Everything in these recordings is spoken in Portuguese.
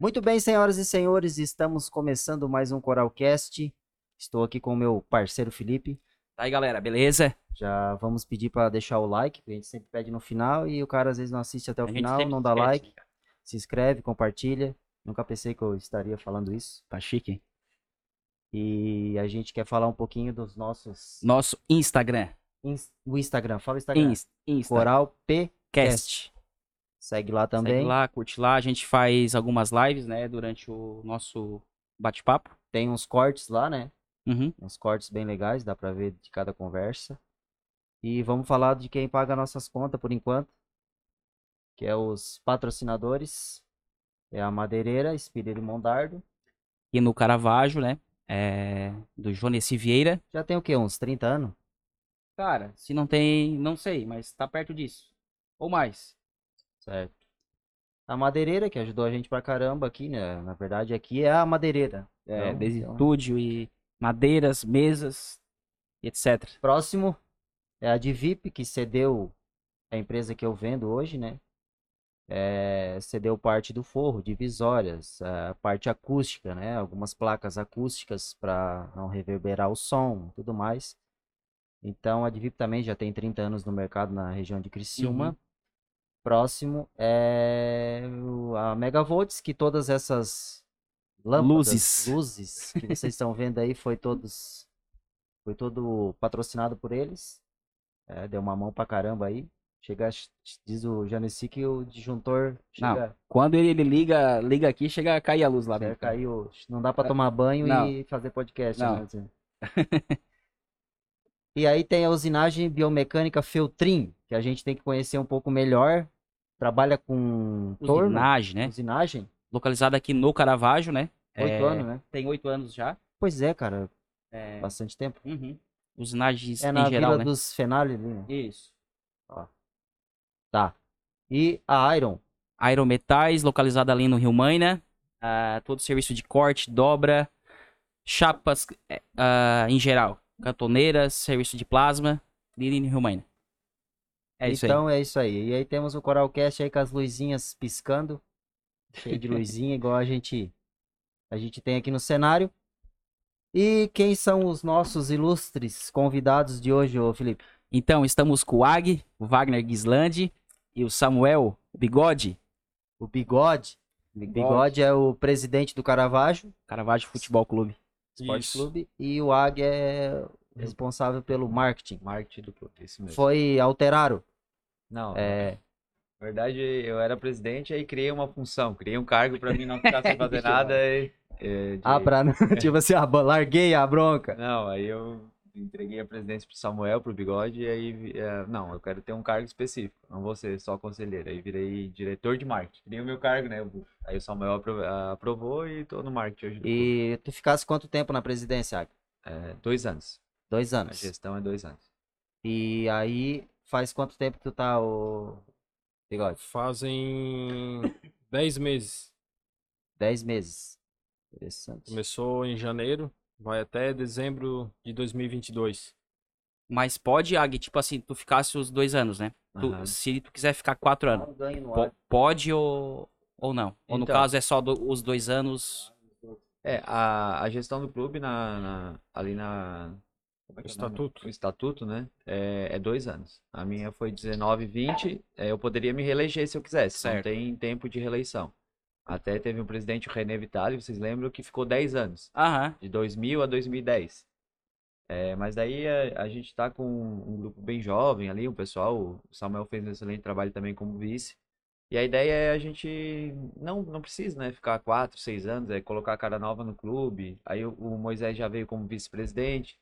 Muito bem, senhoras e senhores, estamos começando mais um Coralcast. Estou aqui com o meu parceiro Felipe. Tá aí, galera, beleza? Já vamos pedir para deixar o like, que a gente sempre pede no final e o cara às vezes não assiste até o A final, não dá esquece, like. né, cara? Se inscreve, compartilha. Nunca pensei que eu estaria falando isso. Tá chique. E a gente quer falar um pouquinho dos nossos. Nosso Instagram. ins- O Instagram, fala o Instagram. Insta. Insta. Coral P. Cast. Segue lá também. Segue lá, curte lá. A gente faz algumas lives, né, durante o nosso bate-papo. Tem uns cortes lá, né? Uhum. Uns cortes bem legais, dá pra ver de cada conversa. E vamos falar de quem paga nossas contas por enquanto, que é os patrocinadores. É a Madeireira, Espírito Mondardo. E no Caravaggio, né, é, do Jonessi Vieira. Já tem o quê? Uns 30 anos? Cara, se não tem, não sei, mas tá perto disso. Ou mais. Certo. A Madeireira, que ajudou a gente pra caramba aqui, né? Na verdade, aqui é a Madeireira. É, Então, desde então, estúdio e madeiras, mesas, etc. Próximo é a Divip, que cedeu a empresa que eu vendo hoje, né? É, cedeu parte do forro, divisórias, a parte acústica, né? Algumas placas acústicas para não reverberar o som, tudo mais. Então a Divip também já tem 30 anos no mercado na região de Criciúma. Uhum. Próximo é a Megavolts, que todas essas lâmpadas, Luzes. luzes que vocês estão vendo aí foi todos foi todo patrocinado por eles. É, deu uma mão pra caramba aí. Chega, diz o Janeci que o disjuntor Não, chega, Quando ele, ele liga, liga aqui, chega a cair a luz lá dentro. cair o- não dá pra tomar banho Não. e fazer podcast, Não. né. E aí tem a usinagem biomecânica Feltrin, que a gente tem que conhecer um pouco melhor. Trabalha com torno, Usinagem, né? usinagem. Localizada aqui no Caravaggio, né? Oito É, anos, né? Tem oito anos já. Pois é, cara, É, bastante tempo. uhum. Usinagens É na em geral, Vila né? dos Fenali ali, né? Isso. Tá. E a Iron, Aerometais, localizada ali no Rio Maina. Ah, todo serviço de corte, dobra, chapas ah, em geral. Cantoneiras, serviço de plasma, ali no Rio Maina. É isso aí. então é isso aí. E aí temos o Coralcast aí com as luzinhas piscando. Cheio de luzinha, igual a gente a gente tem aqui no cenário. E quem são os nossos ilustres convidados de hoje, ô Felipe? Então, estamos com o Ag, o Wagner Gislandi e o Samuel Bigode. O Bigode. Bigode é o presidente do Caravaggio Caravaggio Futebol Clube. Esporte Isso. Clube e o Ag é responsável pelo marketing. Marketing do clube, isso mesmo. Foi alteraram. Não, É, na verdade eu era presidente aí criei uma função, criei um cargo pra mim não ficar sem fazer nada e, é, de- ah, pra, tipo assim, ah, larguei a bronca. Não, aí eu entreguei a presidência pro Samuel, pro Bigode, e aí, é, não, eu quero ter um cargo específico, não vou ser só conselheiro. Aí virei diretor de marketing, criei o meu cargo, né? Aí o Samuel apro- aprovou e tô no marketing hoje. E tu ficasse quanto tempo na presidência? É, dois anos, Dois a anos. gestão é dois anos. E aí, faz quanto tempo que tu tá, o Bigode? Fazem 10 meses. Dez meses. Interessante. Começou em janeiro, vai até dezembro de 2022. Mas pode, Ag, tipo assim, tu ficasse os dois anos, né? Tu- se tu quiser ficar quatro anos, po- pode ou, ou não? Ou no Então. caso é só do- os dois anos. É, a, a gestão do clube na, na- ali na. como é que é o nome? Estatuto. O estatuto, né? É, é dois anos. A minha foi 19 e 20. é, eu poderia me reeleger se eu quisesse. Não Certo. tem tempo de reeleição. Até teve um presidente, o René Vitali, vocês lembram, que ficou 10 anos, Aham. de 2000 a 2010. É, mas daí a, a gente tá com um grupo bem jovem ali, o pessoal. O Samuel fez um excelente trabalho também como vice. E a ideia é a gente não, não precisa, né, ficar quatro, seis anos, é colocar cara nova no clube. Aí o, o Moisés já veio como vice-presidente,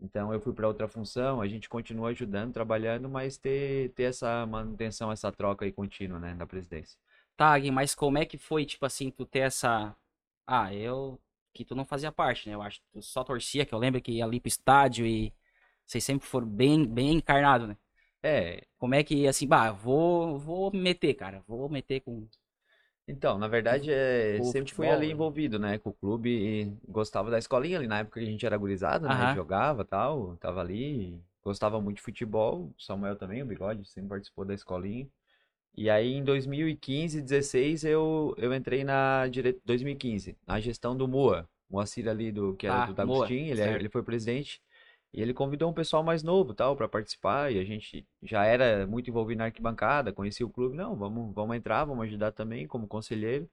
então eu fui para outra função. A gente continua ajudando, trabalhando, mas ter, ter essa manutenção, essa troca aí contínua, né, na presidência. Tá, Ag, mas como é que foi, tipo assim, tu ter essa. Ah, eu. Que tu não fazia parte, né? Eu acho que tu só torcia, que eu lembro que ia ali pro estádio e vocês sempre foram bem, bem encarnados, né? É, Como é que, assim, bah, vou, vou meter, cara. Vou meter com. Então, na verdade, é, sempre fui futebol, ali né? envolvido, né, com o clube e gostava da escolinha ali, na época que a gente era gurizada, né, Aham. jogava tal, tava ali, gostava muito de futebol, o Samuel também, o Bigode, sempre participou da escolinha. E aí em 2015, 16 eu, eu entrei na dire... 2015, na gestão do Moa, Moacir ali do que era Ah, do D'Agostin, ele, é- certo. ele foi presidente. E ele convidou um pessoal mais novo, tal, para participar, e a gente já era muito envolvido na arquibancada, conhecia o clube, não, vamos, vamos entrar, vamos ajudar também como conselheiro.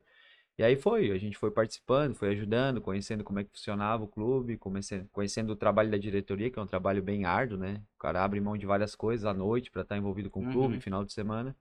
E aí foi, a gente foi participando, foi ajudando, conhecendo como é que funcionava o clube, conhecendo, conhecendo o trabalho da diretoria, que é um trabalho bem árduo, né? O cara abre mão de várias coisas à noite para estar envolvido com o clube, Uhum. final de semana.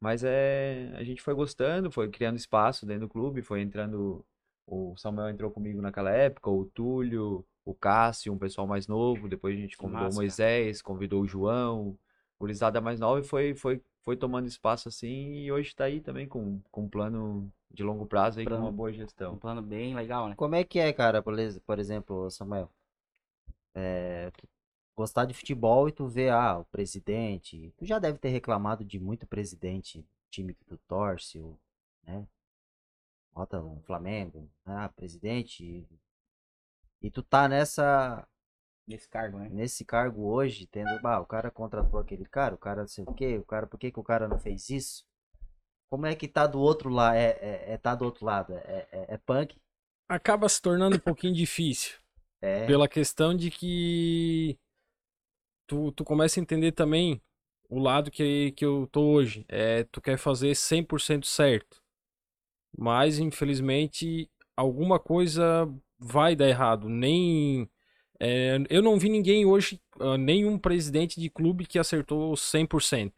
Mas é, a gente foi gostando, foi criando espaço dentro do clube, foi entrando, o Samuel entrou comigo naquela época, o Túlio, o Cássio, um pessoal mais novo, depois a gente convidou massa, o. Moisés, convidou o João, gurizada mais nova e foi, foi, foi tomando espaço assim e hoje tá aí também com, com um plano de longo prazo aí com Plano- uma boa Um gestão. plano bem legal, né? Como é que é, cara, por, ex- por exemplo, Samuel? É, gostar de futebol e tu vê, ah, o presidente. Tu já deve ter reclamado de muito presidente, time que tu torce, o- né? Bota um Flamengo, ah, presidente. E, e tu tá nessa, Nesse cargo, né? nesse cargo hoje, tendo, bah, o cara contratou aquele cara, o cara não sei o quê, o cara, por que que o cara não fez isso? Como é que tá do outro lado? É, é, é tá do outro lado? É, é, é punk? Acaba se tornando um pouquinho difícil. É. Pela questão de que tu, tu começa a entender também o lado que, que eu tô hoje. É, tu quer fazer 100% certo. Mas, infelizmente, alguma coisa vai dar errado. Nem. é, eu não vi ninguém hoje, ah, nenhum presidente de clube que acertou 100%.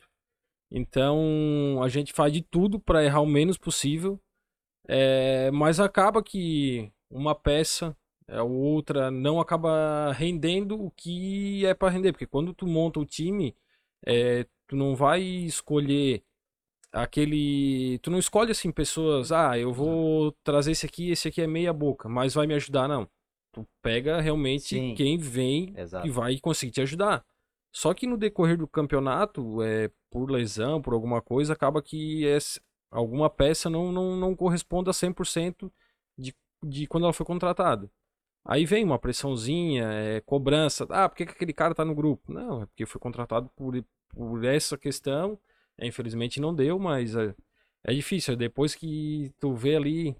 Então, a gente faz de tudo para errar o menos possível. É, mas acaba que uma peça a outra não acaba rendendo o que é para render, porque quando tu monta o time, é, tu não vai escolher aquele, tu não escolhe assim pessoas, ah, eu vou trazer esse aqui, esse aqui é meia boca, mas vai me ajudar não. Tu pega realmente Sim. quem vem Exato. e vai conseguir te ajudar. Só que no decorrer do campeonato, é, por lesão, por alguma coisa, acaba que esse- alguma peça não, não, não corresponde a 100% de, de quando ela foi contratada. Aí vem uma pressãozinha, é, cobrança. Ah, por que, que aquele cara tá no grupo? Não, é porque foi contratado por, por essa questão. É, infelizmente não deu, mas é, é difícil. Depois que tu vê ali.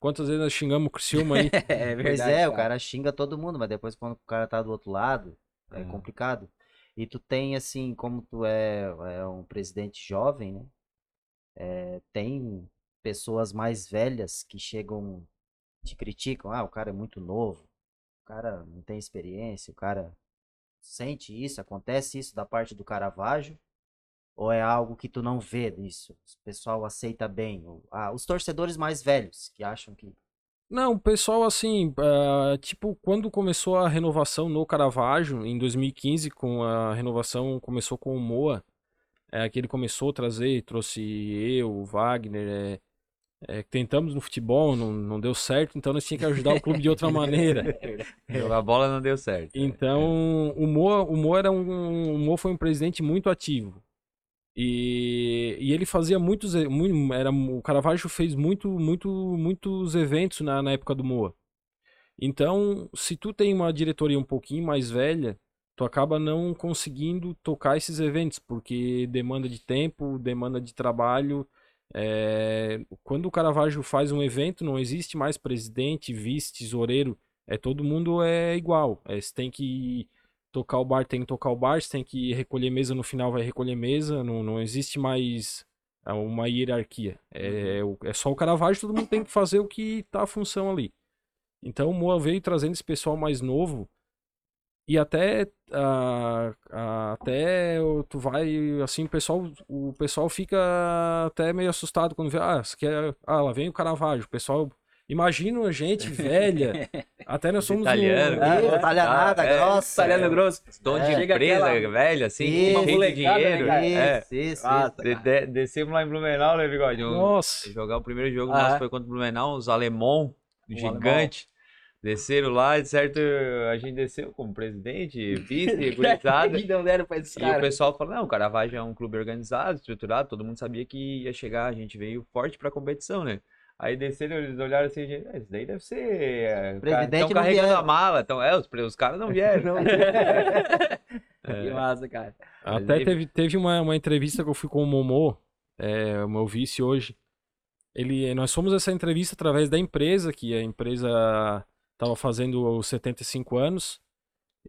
Quantas vezes nós xingamos o Criciúma aí? É Pois é, o cara xinga todo mundo, mas depois quando o cara tá do outro lado, é É. complicado. E tu tem, assim, como tu é, é um presidente jovem, né? É, tem pessoas mais velhas que chegam, te criticam, ah, o cara é muito novo, o cara não tem experiência, o cara sente isso, acontece isso da parte do Caravaggio, ou é algo que tu não vê nisso? O pessoal aceita bem, ou- ah, os torcedores mais velhos que acham que Não, o pessoal assim, ah, tipo, quando começou a renovação no Caravaggio, em 2015, com a renovação, começou com o Moa, é, que ele começou a trazer, trouxe eu, o Wagner, é, é, tentamos no futebol, não, não deu certo, então nós tínhamos que ajudar o clube de outra maneira. Jogar bola não deu certo. Então, o Moa, o Moa era um, o Moa foi um presidente muito ativo. E, e ele fazia muitos, e- mui- era, o Caravaggio fez muito, muito, muitos eventos na, na época do Moa. Então, se tu tem uma diretoria um pouquinho mais velha, tu acaba não conseguindo tocar esses eventos, porque demanda de tempo, demanda de trabalho. É, quando o Caravaggio faz um evento, não existe mais presidente, vice, tesoureiro. É todo mundo é igual. É, você tem que tocar o bar, tem que tocar o bar. Você tem que recolher mesa no final, vai recolher mesa. Não, não existe mais é, uma hierarquia. É, o- é só o Caravaggio, todo mundo tem que fazer o que tá a função ali. Então o Moa veio trazendo esse pessoal mais novo e até ah, ah, até tu vai assim o pessoal o pessoal fica até meio assustado quando vê ah, aqui é- ah lá vem o Caravaggio o pessoal imagina a gente velha até nós somos um- Italiano. Ah, É, tá, é. grossa. Italiano grosso. Dono de É. Chega empresa, aquela- velho, assim, Isso, cheio de né, dinheiro. cara? é. Isso, isso, isso. De- de- descemos lá em Blumenau, né, Bigode? Nossa Jogar o primeiro jogo Ah, nosso é? foi contra o Blumenau, os alemão, O gigante. Desceram lá, de certo, a gente desceu como presidente, vice, gurizada. Que não deram pra esses E o pessoal falou, não, o Caravaggio é um clube organizado, estruturado, todo mundo sabia que ia chegar, a gente veio forte pra competição, né? Aí desceram, eles olharam assim, gente, "Ah, isso daí deve ser... é, Presidente Estão não carregando vieram." a mala, então, é, os, os caras não vieram. Que massa, cara. Até teve, teve uma, uma entrevista que eu fui com o Momô é, o meu vice hoje, ele, nós fomos essa entrevista através da empresa, que a empresa estava fazendo os 75 anos.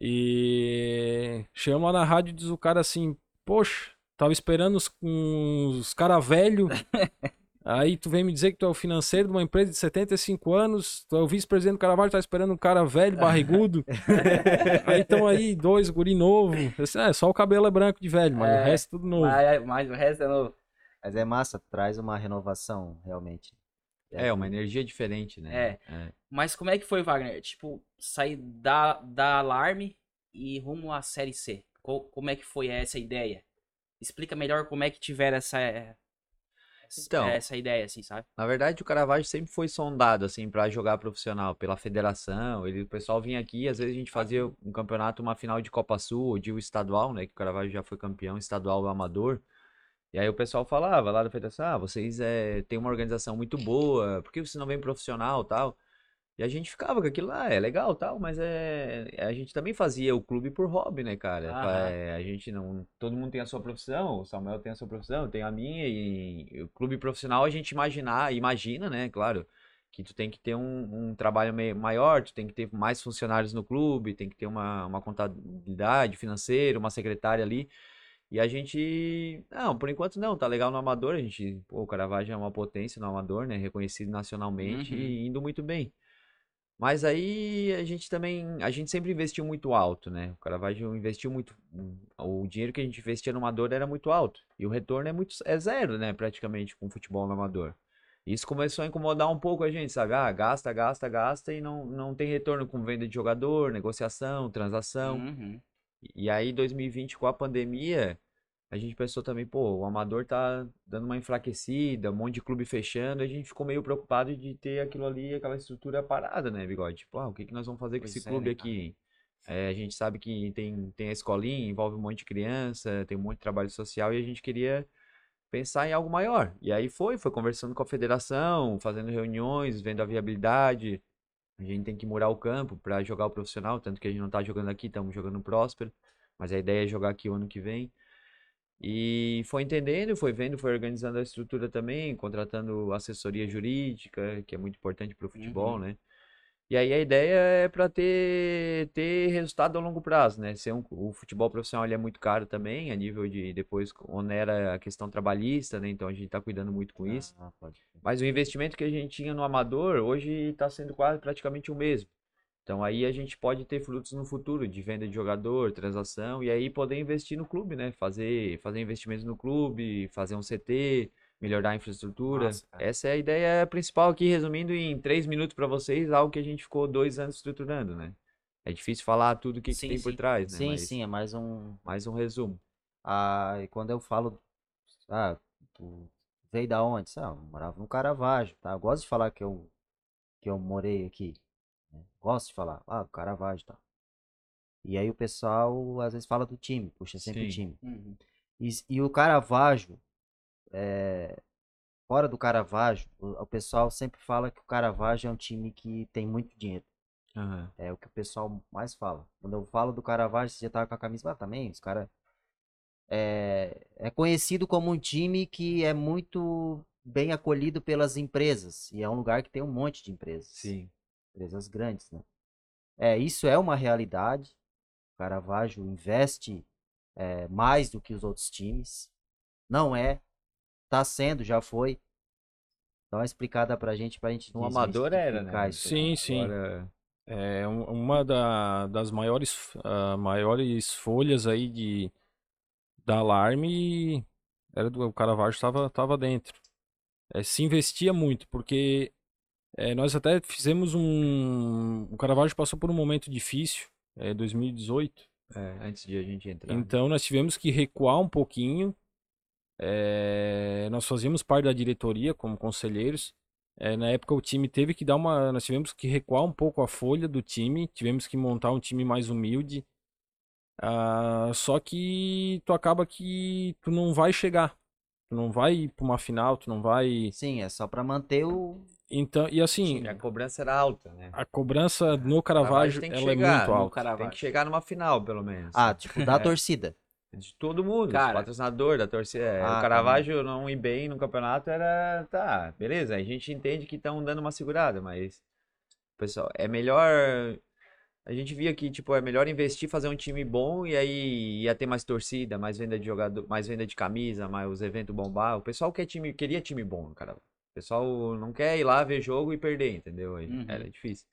E chegamos lá na rádio e diz o cara assim, poxa, tava esperando os, uns cara velho. Aí tu vem me dizer que tu é o financeiro de uma empresa de 75 anos, tu é o vice-presidente do Caravaggio, tá esperando um cara velho, barrigudo. aí estão aí dois guri novo. Disse, é, só o cabelo é branco de velho, mas É, o resto é tudo novo. Mas, mas o resto é novo. Mas é massa, traz uma renovação, realmente. É, uma energia diferente, né? É. Mas como é que foi, Wagner? Tipo, sair da, da Alarme e rumo à Série C. Co- como é que foi essa ideia? Explica melhor como é que tiveram essa, Então. essa ideia, assim, sabe? Na verdade, o Caravaggio sempre foi sondado, assim, pra jogar profissional, pela federação. Ele, o pessoal vinha aqui, às vezes a gente fazia um campeonato, uma final de Copa Sul, ou de um estadual, né? Que o Caravaggio já foi campeão estadual amador. E aí o pessoal falava lá da federação, ah, vocês é, têm uma organização muito boa, por que vocês não vêm profissional tal? E a gente ficava com aquilo lá, é legal tal, mas é, a gente também fazia o clube por hobby, né, cara? Aham. É, a gente não, todo mundo tem a sua profissão, o Samuel tem a sua profissão, eu tenho a minha, e, e o clube profissional a gente imaginar, imagina, né, claro, que tu tem que ter um, um trabalho meio maior, tu tem que ter mais funcionários no clube, tem que ter uma, uma contabilidade financeira, uma secretária ali. E a gente, não, por enquanto não, tá legal no amador, a gente, pô, o Caravaggio é uma potência no amador, né, reconhecido nacionalmente Uhum. e indo muito bem. Mas aí a gente também, a gente sempre investiu muito alto, né? O Caravaggio investiu muito, o dinheiro que a gente investia no amador era muito alto. E o retorno é muito, é zero, né, praticamente, com futebol no amador. Isso começou a incomodar um pouco a gente, sabe? Ah, gasta, gasta, gasta e não, não tem retorno com venda de jogador, negociação, transação. Uhum. E aí, 2020, com a pandemia, a gente pensou também, pô, o amador tá dando uma enfraquecida, um monte de clube fechando, a gente ficou meio preocupado de ter aquilo ali, aquela estrutura parada, né, Bigode? Tipo, ah, o que que nós vamos fazer com Pois esse é, clube né, aqui? É, a gente sabe que tem, tem a escolinha, envolve um monte de criança, tem um monte de trabalho social, e a gente queria pensar em algo maior. E aí foi, foi conversando com a federação, fazendo reuniões, vendo a viabilidade. A gente tem que murar o campo para jogar o profissional, tanto que a gente não tá jogando aqui, estamos jogando no Próspero, mas a ideia é jogar aqui o ano que vem. E foi entendendo, foi vendo, foi organizando a estrutura também, contratando assessoria jurídica, que é muito importante para o futebol, Uhum. né? E aí a ideia é para ter, ter resultado a longo prazo, né? Ser um, o futebol profissional ele é muito caro também, a nível de depois onera a questão trabalhista, né? Então a gente está cuidando muito com isso. Ah. Mas o investimento que a gente tinha no amador hoje está sendo quase praticamente o mesmo. Então aí a gente pode ter frutos no futuro de venda de jogador, transação e aí poder investir no clube, né? Fazer, fazer investimentos no clube, fazer um CT, melhorar a infraestrutura. Cara. Essa é a ideia principal aqui, resumindo em três minutos para vocês, algo que a gente ficou dois anos estruturando, né? É difícil falar tudo o que, que Sim, tem por sim. trás, né? Sim, Mas sim, é mais um. mais um resumo. Ah, e quando eu falo, ah, tu veio da onde? Ah, eu morava no Caravaggio, tá? Eu gosto de falar que eu, que eu morei aqui. né? Gosto de falar, ah, Caravaggio, tá? E aí o pessoal às vezes fala do time, puxa sempre o time. Uhum. E, e o Caravaggio, é, fora do Caravaggio, o, o pessoal sempre fala que o Caravaggio é um time que tem muito dinheiro. Aham. É o que o pessoal mais fala. Quando eu falo do Caravaggio, você já tava com a camisa, ah, também, os caras. É, é conhecido como um time que é muito bem acolhido pelas empresas. E é um lugar que tem um monte de empresas. Sim. Empresas grandes, né? É, isso é uma realidade. O Caravaggio investe é, mais do que os outros times. Não é. Tá sendo, já foi. Dá uma explicada pra gente, pra gente No amador era, né? Sim, sim. Agora, É um- uma da- das maiores, ah, maiores folhas aí de, da Alarme era do o Caravaggio estava tava dentro. É, se investia muito, porque é, nós até fizemos um. O Caravaggio passou por um momento difícil, é, 2018. é, antes de a gente entrar. Então nós tivemos que recuar um pouquinho. É, nós fazíamos parte da diretoria como conselheiros. É, na época o time teve que dar uma. Nós tivemos que recuar um pouco a folha do time. Tivemos que montar um time mais humilde. Ah, só que tu acaba que tu não vai chegar. Tu não vai para uma final, tu não vai. Sim, é só pra manter o. Então, e assim, Sim, a cobrança era alta, né? a cobrança no Caravaggio Caravaggio tem que ela é chegar, muito no alta. Caravaggio. Tem que chegar numa final, pelo menos. Ah, tipo, da É. torcida. De todo mundo, Cara. patrocinador da torcida. é, Ah, o Caravaggio não ir bem no campeonato era. Tá, beleza. A gente entende que estão dando uma segurada, mas. Pessoal, é melhor. A gente via que, tipo, é melhor investir, fazer um time bom e aí ia ter mais torcida, mais venda de jogador, mais venda de camisa, mais os eventos bombar. O pessoal quer time, queria time bom, cara. O pessoal não quer ir lá ver jogo e perder, entendeu? Uhum. Era difícil.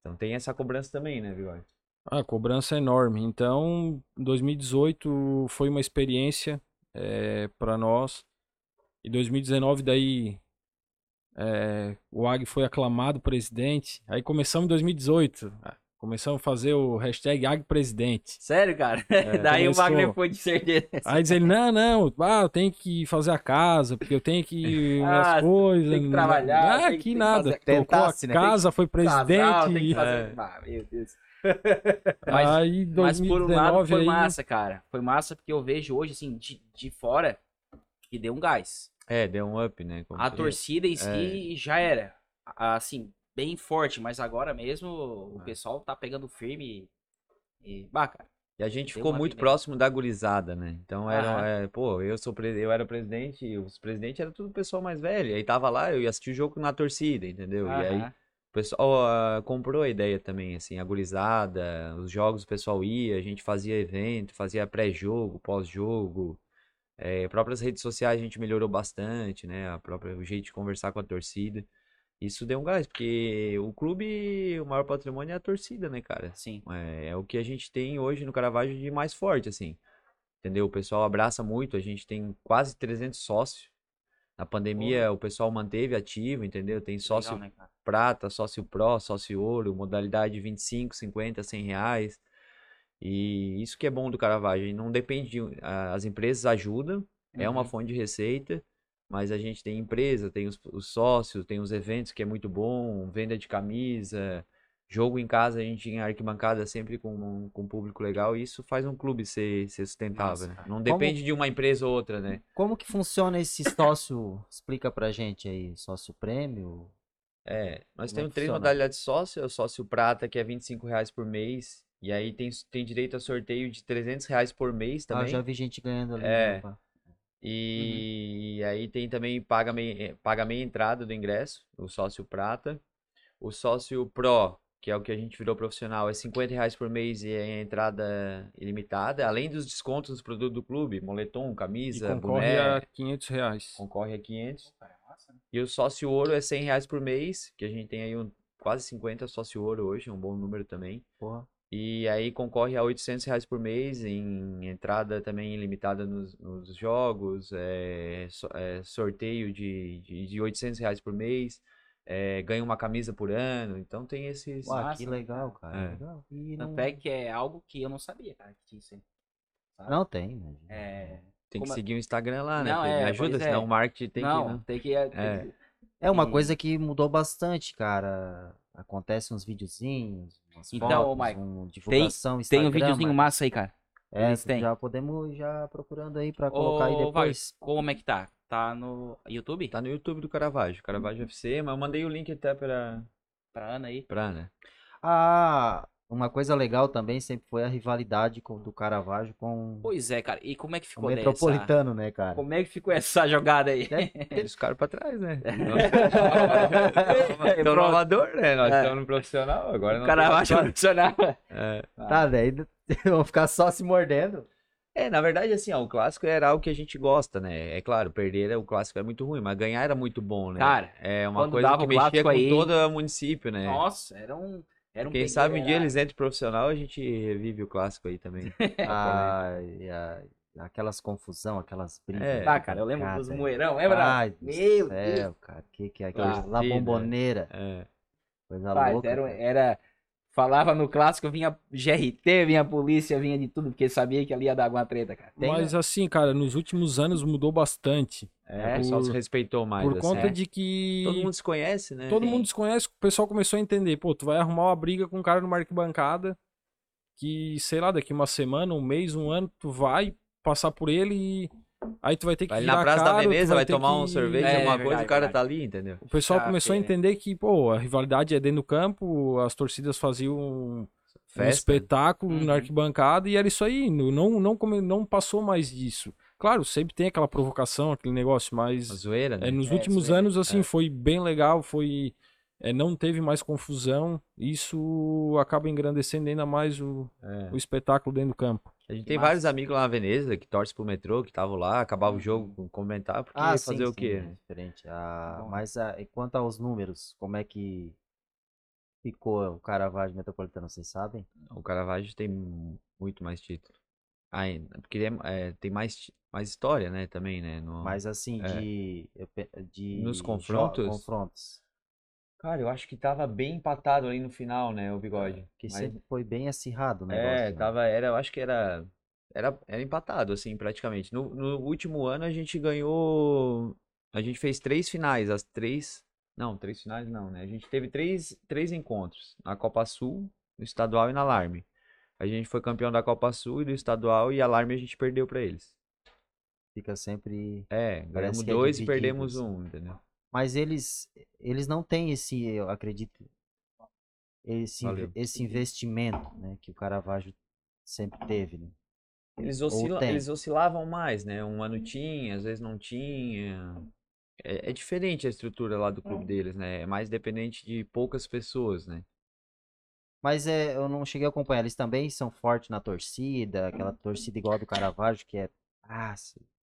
Então tem essa cobrança também, né, Vigor? A cobrança é enorme. Então, 2018 foi uma experiência para nós. E 2019 daí é, o Ag foi aclamado presidente. Aí começamos em 2018. ah, Começamos a fazer o hashtag Ag Presidente. Sério, cara? Daí começou. o Wagner foi de certeza. Aí diz ele, não, não, ah, eu tenho que fazer a casa, porque eu tenho que Ah, as coisas. tem que trabalhar, Ah, tem que- nada. Tocou a Tentasse, né? Casa, foi presidente. Casal, tem que fazer... É. Ah, meu Deus. Mas- aí Mas por um 2019 lado foi aí, massa, cara. Foi massa porque eu vejo hoje, assim, de, de fora, que deu um gás. É, deu um up, né? como A que- torcida em É. si já era, assim, bem forte, mas agora mesmo o É. pessoal tá pegando firme e... e bah, cara, E a gente ficou muito vida. próximo da gurizada, né? Então era, é, pô, eu sou eu era o presidente, e os presidentes eram tudo pessoal mais velho. Aí tava lá, eu ia assistir o jogo na torcida, entendeu? E aí pessoal ah, comprou a ideia também, assim, a gurizada, os jogos o pessoal ia, a gente fazia evento, fazia pré-jogo, pós-jogo. É, próprias redes sociais a gente melhorou bastante, né? A própria, o jeito de conversar com a torcida. Isso deu um gás, porque o clube, o maior patrimônio é a torcida, né, cara? Sim. É, é o que a gente tem hoje no Caravaggio de mais forte, assim. Entendeu? O pessoal abraça muito, a gente tem quase 300 sócios. Na pandemia, o pessoal manteve ativo, entendeu? Tem sócio Legal, né, prata, sócio pro, sócio ouro, modalidade 25, 50, 100 reais. E isso que é bom do Caravaggio, não depende de, as empresas ajudam, é uma Uhum. fonte de receita, mas a gente tem empresa, tem os, os sócios, tem os eventos que é muito bom, venda de camisa, jogo em casa, a gente tinha arquibancada sempre com, com um público legal, e isso faz um clube ser, ser sustentável, né? Não Como- depende de uma empresa ou outra, né? Como que funciona esse sócio? Explica pra gente aí, sócio prêmio? É, nós Como é temos três funciona? modalidades de sócio, é o sócio prata, que é 25 reais por mês, e aí tem, tem direito a sorteio de 300 reais por mês Ah, também. já vi gente ganhando ali. É. E aí tem também paga meia, paga meia entrada do ingresso, o sócio prata. O sócio pro, que é o que a gente virou profissional, é 50 reais por mês e é entrada ilimitada, além dos descontos nos produtos do clube, moletom, e camisa, concorre boné, a 500 reais. concorre a 500. Cara, é massa, né? E o sócio ouro é 100 reais por mês, que a gente tem aí um, quase 50 sócio ouro hoje, é um bom número também. Porra. E aí concorre a 800 reais por mês em entrada também ilimitada nos, nos jogos, é, so- é, sorteio de, de, de 800 reais por mês, é, ganha uma camisa por ano, então tem esses... Massa, que legal, cara. É. Legal. E Tanto não... é que é algo que eu não sabia, cara, que tinha isso aí. não tem, né? É... Tem que como- seguir o Instagram lá, né? Não, é, Me ajuda, é. senão o marketing tem não, que... né? tem que... É. É. É uma E- coisa que mudou bastante, cara. Acontece uns videozinhos, umas Então, fotos, Michael, um divulgação, Tem um Instagram, videozinho mas- massa aí, cara. É, eles têm. já podemos já procurando aí pra colocar aí Ô, Wagner, depois. como é que tá? Tá no YouTube? Tá no YouTube do Caravaggio, Caravaggio FC, mas eu mandei o link até pra, Pra Ana aí. pra né? Ah, uma coisa legal também sempre foi a rivalidade com, do Caravaggio com Pois é, cara. E como é que o ficou dessa... Metropolitano, né, cara? Como é que ficou essa jogada aí? Eles ficaram pra trás, né? É, Estão no pronto. amador, né? Nós É. estamos no profissional, agora O não cara tem acha história. profissional. É. Tá, daí vão ficar só se mordendo. É, na verdade, assim, ó, o clássico era algo que a gente gosta, né? É claro, perder o clássico é muito ruim, mas ganhar era muito bom, né? Cara, é uma coisa que o mexia com aí- todo o município, né? Nossa, era um. Era um Quem sabe um dia eles entram profissional, a gente revive o clássico aí também. Ai, ai, aquelas confusão, aquelas brigas. É. Ah, cara, eu lembro Cara, dos é. moeirão, lembra? Ai, Meu céu, cara, que que é aquilo? Torcida. La bomboneira, É. coisa Rapaz, louca. era, era- Falava no clássico, vinha GRT, vinha polícia, vinha de tudo, porque sabia que ali ia dar alguma treta, cara. Tem, Mas assim, cara, nos últimos anos mudou bastante. É, o pessoal se respeitou mais, por assim. conta é. de que Todo mundo se conhece, né? todo Sim. mundo desconhece, o pessoal começou a entender, pô, tu vai arrumar uma briga com um cara numa arquibancada que, sei lá, daqui uma semana, um mês, um ano, tu vai passar por ele e aí tu vai ter que Vai virar na Praça da cara, tu Veneza, vai ter tomar que- um sorvete, É, alguma verdade, coisa, o cara verdade. tá ali, entendeu? O pessoal Ah, começou a sim. entender que, pô, a rivalidade é dentro do campo, as torcidas faziam Festa. espetáculo Uhum. na arquibancada e era isso aí. Não, não, não, passou mais disso. Claro, sempre tem aquela provocação, aquele negócio, mas Uma zoeira, né? é, nos É, últimos zoeira. anos, assim, É. foi bem legal, foi. É, não teve mais confusão. Isso acaba engrandecendo ainda mais o, É. o espetáculo dentro do campo. A gente Que tem massa. vários amigos lá na Veneza que torcem pro metrô, que estavam lá, acabava o jogo, com- comentar, porque Ah, fazer sim, o sim, quê? é diferente. Ah, Bom. mas ah, e quanto aos números, como é que ficou o Caravaggio Metropolitano, vocês sabem? O Caravaggio tem mu- muito mais título. Ainda, porque é- é, tem mais, mais história, né, também, né? no- Mas assim, é. de, de Nos confrontos? confrontos. Cara, eu acho que tava bem empatado ali no final, né, o bigode. Que Mas- sempre foi bem acirrado o negócio. É, né? tava, era, eu acho que era, era, era empatado, assim, praticamente. No, no último ano a gente ganhou, a gente fez três finais, as três, não, três finais não, né? A gente teve três, três encontros, na Copa Sul, no Estadual e na Alarme. A gente foi campeão da Copa Sul e do Estadual e a Alarme a gente perdeu pra eles. Fica sempre. É, ganhamos que é dois e dividido, perdemos assim. um, entendeu? Mas eles, eles não têm esse, eu acredito, esse, Valeu. esse investimento, né, que o Caravaggio sempre teve, né? Eles, oscila- eles oscilavam mais, né? Um ano tinha, às vezes não tinha. É, é diferente a estrutura lá do clube deles, né? É mais dependente de poucas pessoas, né? Mas é, eu não cheguei a acompanhar. Eles também são fortes na torcida, aquela torcida igual a do Caravaggio, que é. Ah,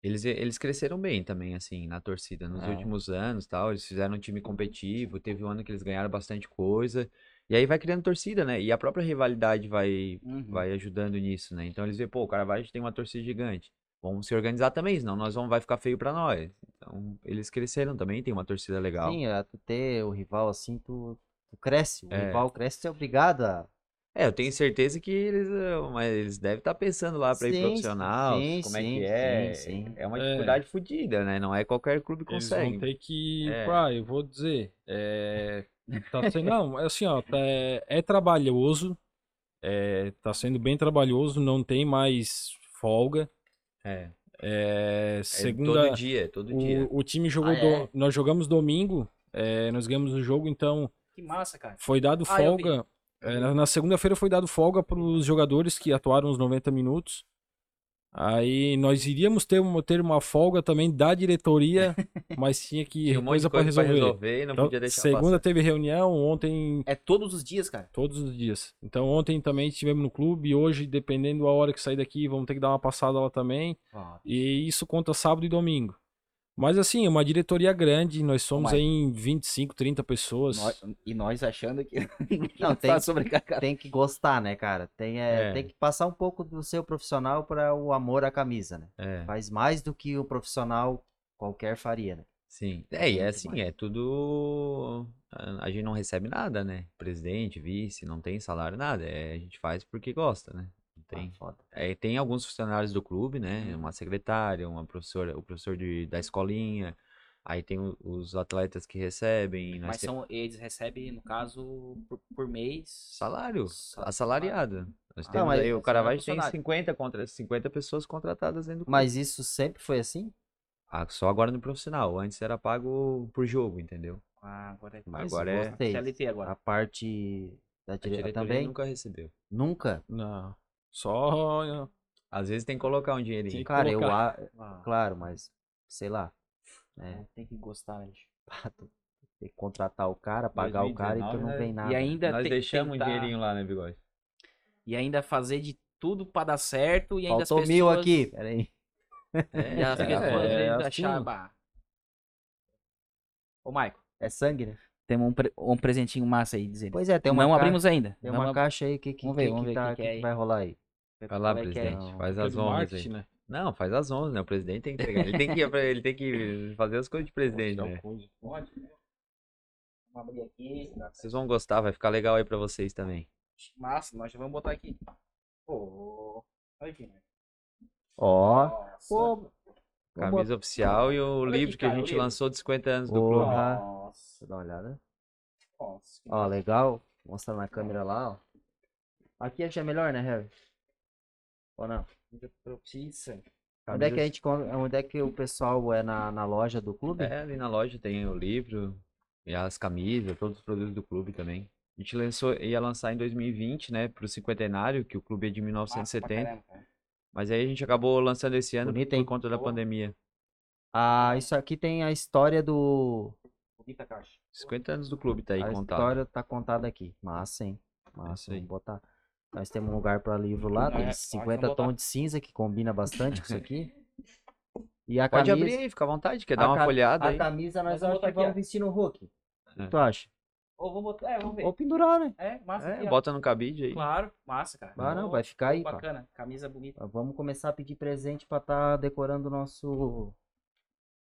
Eles, eles cresceram bem também, assim, na torcida, nos É. últimos anos, tal. Eles fizeram um time competitivo, teve um ano que eles ganharam bastante coisa. E aí vai criando torcida, né? E a própria rivalidade vai, Uhum. vai ajudando nisso, né? Então eles veem, pô, o Caravaggio tem uma torcida gigante. Vamos se organizar também, senão nós vamos, vai ficar feio pra nós. Então, eles cresceram também, tem uma torcida legal. sim, tu ter o rival assim, tu, tu cresce. O É. rival cresce, tu é obrigado a. É, eu tenho certeza que eles, eh, mas eles devem estar pensando lá pra ir profissional, sim, como é sim, que é. sim, sim. É uma É. dificuldade fodida, né? Não é qualquer clube que Eles consegue. vão ter que. É. Pá, eu vou dizer. É, tá sendo, não, é assim, ó. tá- é, é trabalhoso. É, tá sendo bem trabalhoso, não tem mais folga. É, É, é segunda. todo dia, todo dia. O, o time jogou. Ah, é? do- nós jogamos domingo. é, nós ganhamos o jogo, então Que massa, cara. foi dado Ah, folga. É, na na segunda-feira foi dado folga para os jogadores que atuaram os 90 minutos. Aí nós iríamos ter uma, ter uma folga também da diretoria, mas tinha que Tinha um coisa para coisa pra resolver. resolver não Então, podia deixar segunda passar. teve reunião, ontem É todos os dias, cara. todos os dias. Então ontem também estivemos no clube e hoje, dependendo da hora que sair daqui, vamos ter que dar uma passada lá também. E isso conta sábado e domingo. Mas assim, é uma diretoria grande, nós somos Mas- aí em 25, 30 pessoas. Nós- e nós achando que Não, tem, tá sobrecarregado. tem que gostar, né, cara? Tem, é, É. tem que passar um pouco do seu profissional para o amor à camisa, né? É, Faz mais do que o profissional qualquer faria, né? sim. É, e é assim, mais. é tudo. A a gente não recebe nada, né? Presidente, vice, não tem salário, nada. É, a gente faz porque gosta, né? Ah, tem. foda. É, tem alguns funcionários do clube, né? Uma secretária, uma professora, o professor de, da escolinha. Aí tem os atletas que recebem. Mas tem- são, eles recebem, no caso, por, por mês. Salário, Sa- assalariado. Nós Ah, temos mas- aí, o mas Caravaggio é tem funcionário. 50, contra, 50 pessoas contratadas dentro do clube. Mas isso sempre foi assim? Ah, só agora no profissional. Antes era pago por jogo, entendeu? Ah, agora é Mas Agora é-. CLT agora. A parte da A diretoria diretoria também? nunca recebeu. Nunca? Não. Só. Às vezes tem que colocar um dinheirinho. Sim. Cara, eu colocar. a... Ah, Claro, mas sei lá. É, Tem que gostar, né? tem que contratar o cara, pagar o cara e tu 2019, não né? vem nada. E ainda Nós deixamos tentar- um dinheirinho lá, né, Bigode? E ainda fazer de tudo pra dar certo e ainda as Faltou mil pessoas- aqui. Peraí. E as É, pessoas é vezes assim. achar, bah. Ô, Maico, É sangue, né? temos um, pre- um presentinho massa aí, dizendo. Pois é, tem uma não ca- abrimos ainda. Tem uma ab- caixa aí, que, que, Vamos ver, que, vamos que ver o tá- que que que é que vai rolar aí? Vai lá, Como é é? presidente. Não, Faz as honras aí. né? Não, faz as honras, né? O presidente tem que entregar. Ele tem que, ele tem que fazer as coisas de presidente, Tirar o né? coisa. Pode? Vamos abrir aqui. Vocês vão gostar, vai ficar legal aí pra vocês também. Massa, nós já vamos botar aqui. Pô, olha aqui, né? Ó. Pô, Camisa oficial e o Olha aqui, livro que a gente lançou de 50 anos do clube. Nossa. dá uma olhada. Nossa. Ó, legal. Mostra na câmera lá, ó. Aqui acho que é melhor, né, Harry? Ou não? propícia. Onde é que a gente onde é que o pessoal é na, na loja do clube? É, ali na loja tem o livro e as camisas, todos os produtos do clube também. A gente lançou, ia lançar em 2020, né, pro cinquentenário, que o clube é de Massa pra 1970. caramba, cara. Mas aí a gente acabou lançando esse ano Bonito, por hein? conta da Boa. pandemia. Ah, isso aqui tem a história do. Bonita caixa. 50 anos do clube tá aí a contado. história tá contada aqui. Massa, hein? Isso Massa, aí. botar. Nós temos um lugar para livro lá, É, tem pode, 50 vamos botar. tons de cinza, que combina bastante com isso aqui. E a Pode camisa. abrir aí, fica à vontade, quer a dar uma ca- folhada A aí. camisa nós vamos acho que vamos vestir no Hulk. O que É. tu acha? Ou vamos botar. É, vamos ver. Ou pendurar, né? É, massa. É, aqui, ó. bota no cabide aí. Claro, massa, cara. Ah, não, vai ficar aí, pá. Bacana, camisa bonita. Vamos começar a pedir presente para estar decorando o nosso,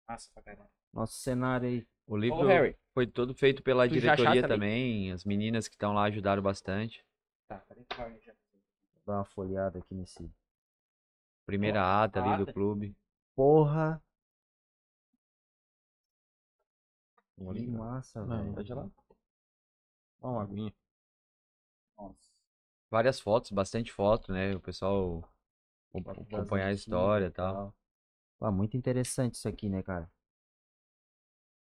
Massa pra caramba. nosso cenário aí. O livro Ô, Harry. foi todo feito pela Tu diretoria ali? também. As meninas que estão lá ajudaram bastante. Tá, cadê o Harry? Já- Vou dar uma folhada aqui nesse. Primeira ata ali ata. do clube. Porra! Vamos Que massa, Não, velho. lá. Ó, uma aguinha. Nossa. Várias fotos, bastante foto, né? O pessoal acompanhar a história e tal. Ah, muito interessante isso aqui, né, cara?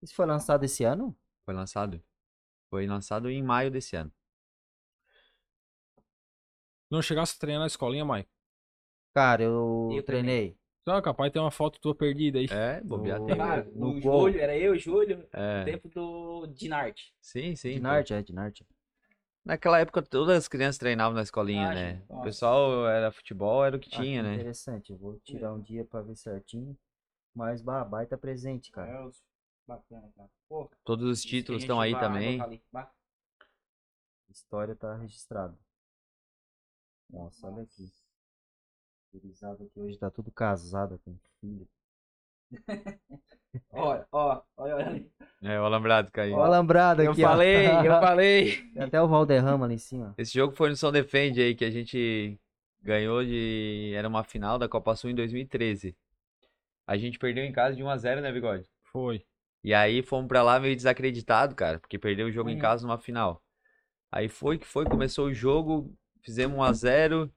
Isso foi lançado esse ano? Foi lançado? Foi lançado em maio desse ano. Não chegasse a treinar na escolinha, Mike? Cara, eu, Eu treinei. Não, capaz tem uma foto tua perdida aí. É, bobear No- tem. Cara, no o gol. Júlio, era eu, Júlio, É, tempo do Dinarte. sim, sim. De pô. Narte, é, de Narte. Naquela época todas as crianças treinavam na escolinha, Ah, né? gente, O nossa. pessoal era futebol, era o que tinha, né? Interessante, eu vou tirar um dia pra ver certinho. Mas, bah, baita presente, cara. É, os- Bacana, cara. Pô, Todos os títulos estão aí também. história tá registrada. Nossa, olha aqui. Gurizada aqui hoje tá tudo casado com filho. Olha, ó, olha, olha ali. É, o Alambrado caiu. Ó, alambrado Eu aqui, ó. falei, eu falei. Tem até o Valderrama ali em cima. Esse jogo foi no São Defende aí, que a gente ganhou de. Era uma final da Copa Sul em 2013. A gente perdeu em casa de 1x0, né, Bigode? Foi. E aí fomos pra lá meio desacreditado, cara, porque perdeu o jogo em Uhum. casa numa final. Aí foi que foi, começou o jogo, fizemos 1x0,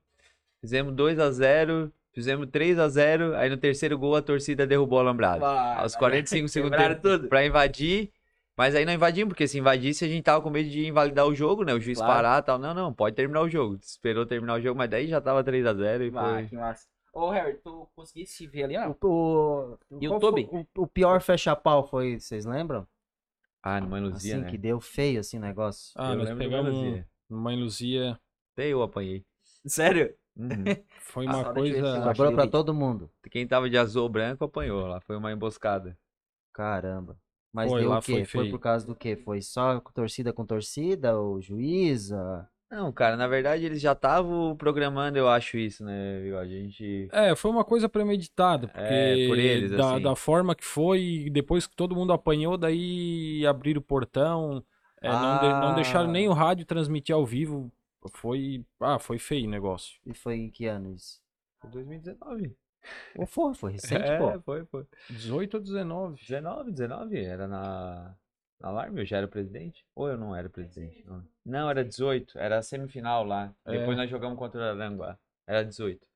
fizemos 2x0, fizemos 3x0, aí no terceiro gol a torcida derrubou o Alambrado. Vai, Aos vai. 45 segundos tempo tudo. pra invadir, mas aí não invadimos, porque se invadisse a gente tava com medo de invalidar o jogo, né? O juiz Claro. parar e tal. Não, não, pode terminar o jogo. Esperou terminar o jogo, mas daí já tava 3x0 e Vai, foi. que massa. Ô, Harry, tu conseguisse ver ali, ó? O, o, YouTube? foi O, o pior fecha-pau foi, vocês lembram? Ah, no Mãe Luzia, assim, né? que deu feio assim o negócio. Ah, Eu nós pegamos Mãe um, Luzia. Até eu apanhei. Sério? Uhum. Foi Ah, uma coisa. Sobrou pra todo mundo. Quem tava de azul ou branco apanhou lá. Foi uma emboscada. Caramba. Mas Foi, deu lá o quê? foi Foi, por causa do quê? Foi só torcida com torcida, o juiz? a- Não, cara, na verdade eles já estavam programando, eu acho isso, né? A gente. É, foi uma coisa premeditada, porque É, por eles, da, assim. da forma que foi, depois que todo mundo apanhou, daí abriram o portão, é, não, de- não deixaram Ah. nem o rádio transmitir ao vivo. Foi, ah, foi feio o negócio. E foi em que ano isso? Foi 2019. Ou foi, foi recente, é, pô. foi, foi. 18 ou 19? 19, 19, era na. Na Alarme, eu já era presidente? Ou eu não era presidente? Não, não era 18, era a semifinal lá. É. Depois nós jogamos contra o Aranguá. Era 18.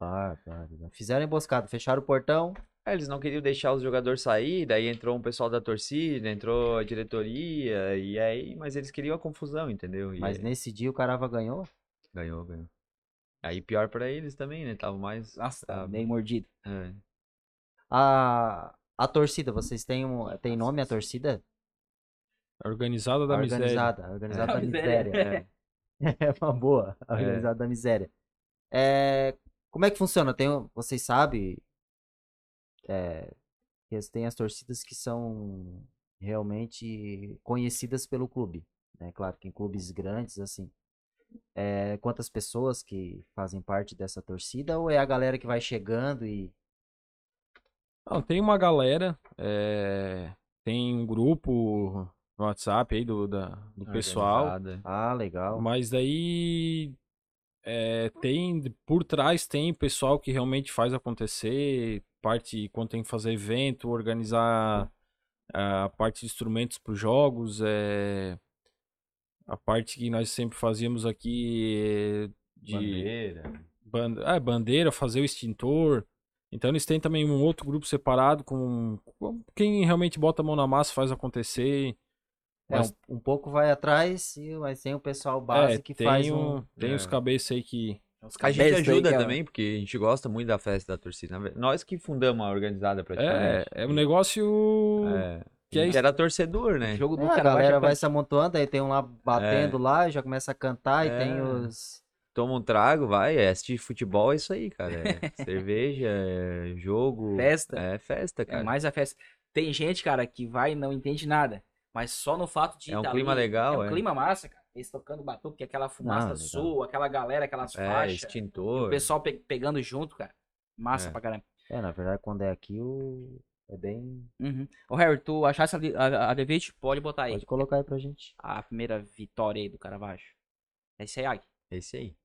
Ah, tá. Fizeram emboscada, fecharam o portão. É, eles não queriam deixar os jogadores sair, daí entrou um pessoal da torcida, entrou a diretoria, e aí, mas eles queriam a confusão, entendeu? E Mas aí, nesse dia o Carava ganhou. ganhou, ganhou. Aí pior pra eles também, né? Tava mais. Nossa, Tá. meio mordido. é. A, a torcida, vocês têm, um, tem nome a torcida? Organizada da miséria. organizada, organizada É. da miséria. É uma boa, a É. organizada da miséria. É, como é que funciona? Tem, um- vocês sabem, é, tem as torcidas que são realmente conhecidas pelo clube, né? Claro que em clubes grandes, assim. É, quantas pessoas que fazem parte dessa torcida ou é a galera que vai chegando e Não, tem uma galera, é, tem um grupo no WhatsApp aí do, da, do pessoal. Organizada. ah, legal. Mas daí é, tem por trás tem pessoal que realmente faz acontecer, parte quando tem que fazer evento, organizar a parte de instrumentos para os jogos, é, a parte que nós sempre fazíamos aqui é, de Bandeira. ban- é, bandeira, fazer o extintor. Então eles têm também um outro grupo separado com, com quem realmente bota a mão na massa faz acontecer. É, Mas- um, um pouco vai atrás, e- mas tem o pessoal base É, que tem, faz um, um. tem É. os cabeças aí que. Os A gente aí ajuda que é- também, porque a gente gosta muito da festa da torcida. Nós que fundamos a organizada É, praticamente. é um negócio. É, que é a era torcedor, né? O jogo do É, a Caravaggio galera é vai se amontoando, aí tem um lá batendo lá, já começa a cantar, e tem É. os. Toma um trago, vai, é assistir futebol, é isso aí, cara. É cerveja, é jogo. Festa. É festa, É cara. mais a festa. Tem gente, cara, que vai e não entende nada. Mas só no fato de É um tá clima ali, legal, É um é. clima massa, cara. Eles tocando batuque, aquela fumaça legal. sul, aquela galera, aquelas É, faixas. extintor. O pessoal pe- pegando junto, cara. Massa É. pra caramba. É, na verdade, quando é aqui, o... é bem. Uhum. Ô, Harry, tu achasse a, a, a? Pode botar aí. Pode colocar aí pra gente. A primeira vitória aí do Caravaggio. É esse aí, Ag. É esse aí.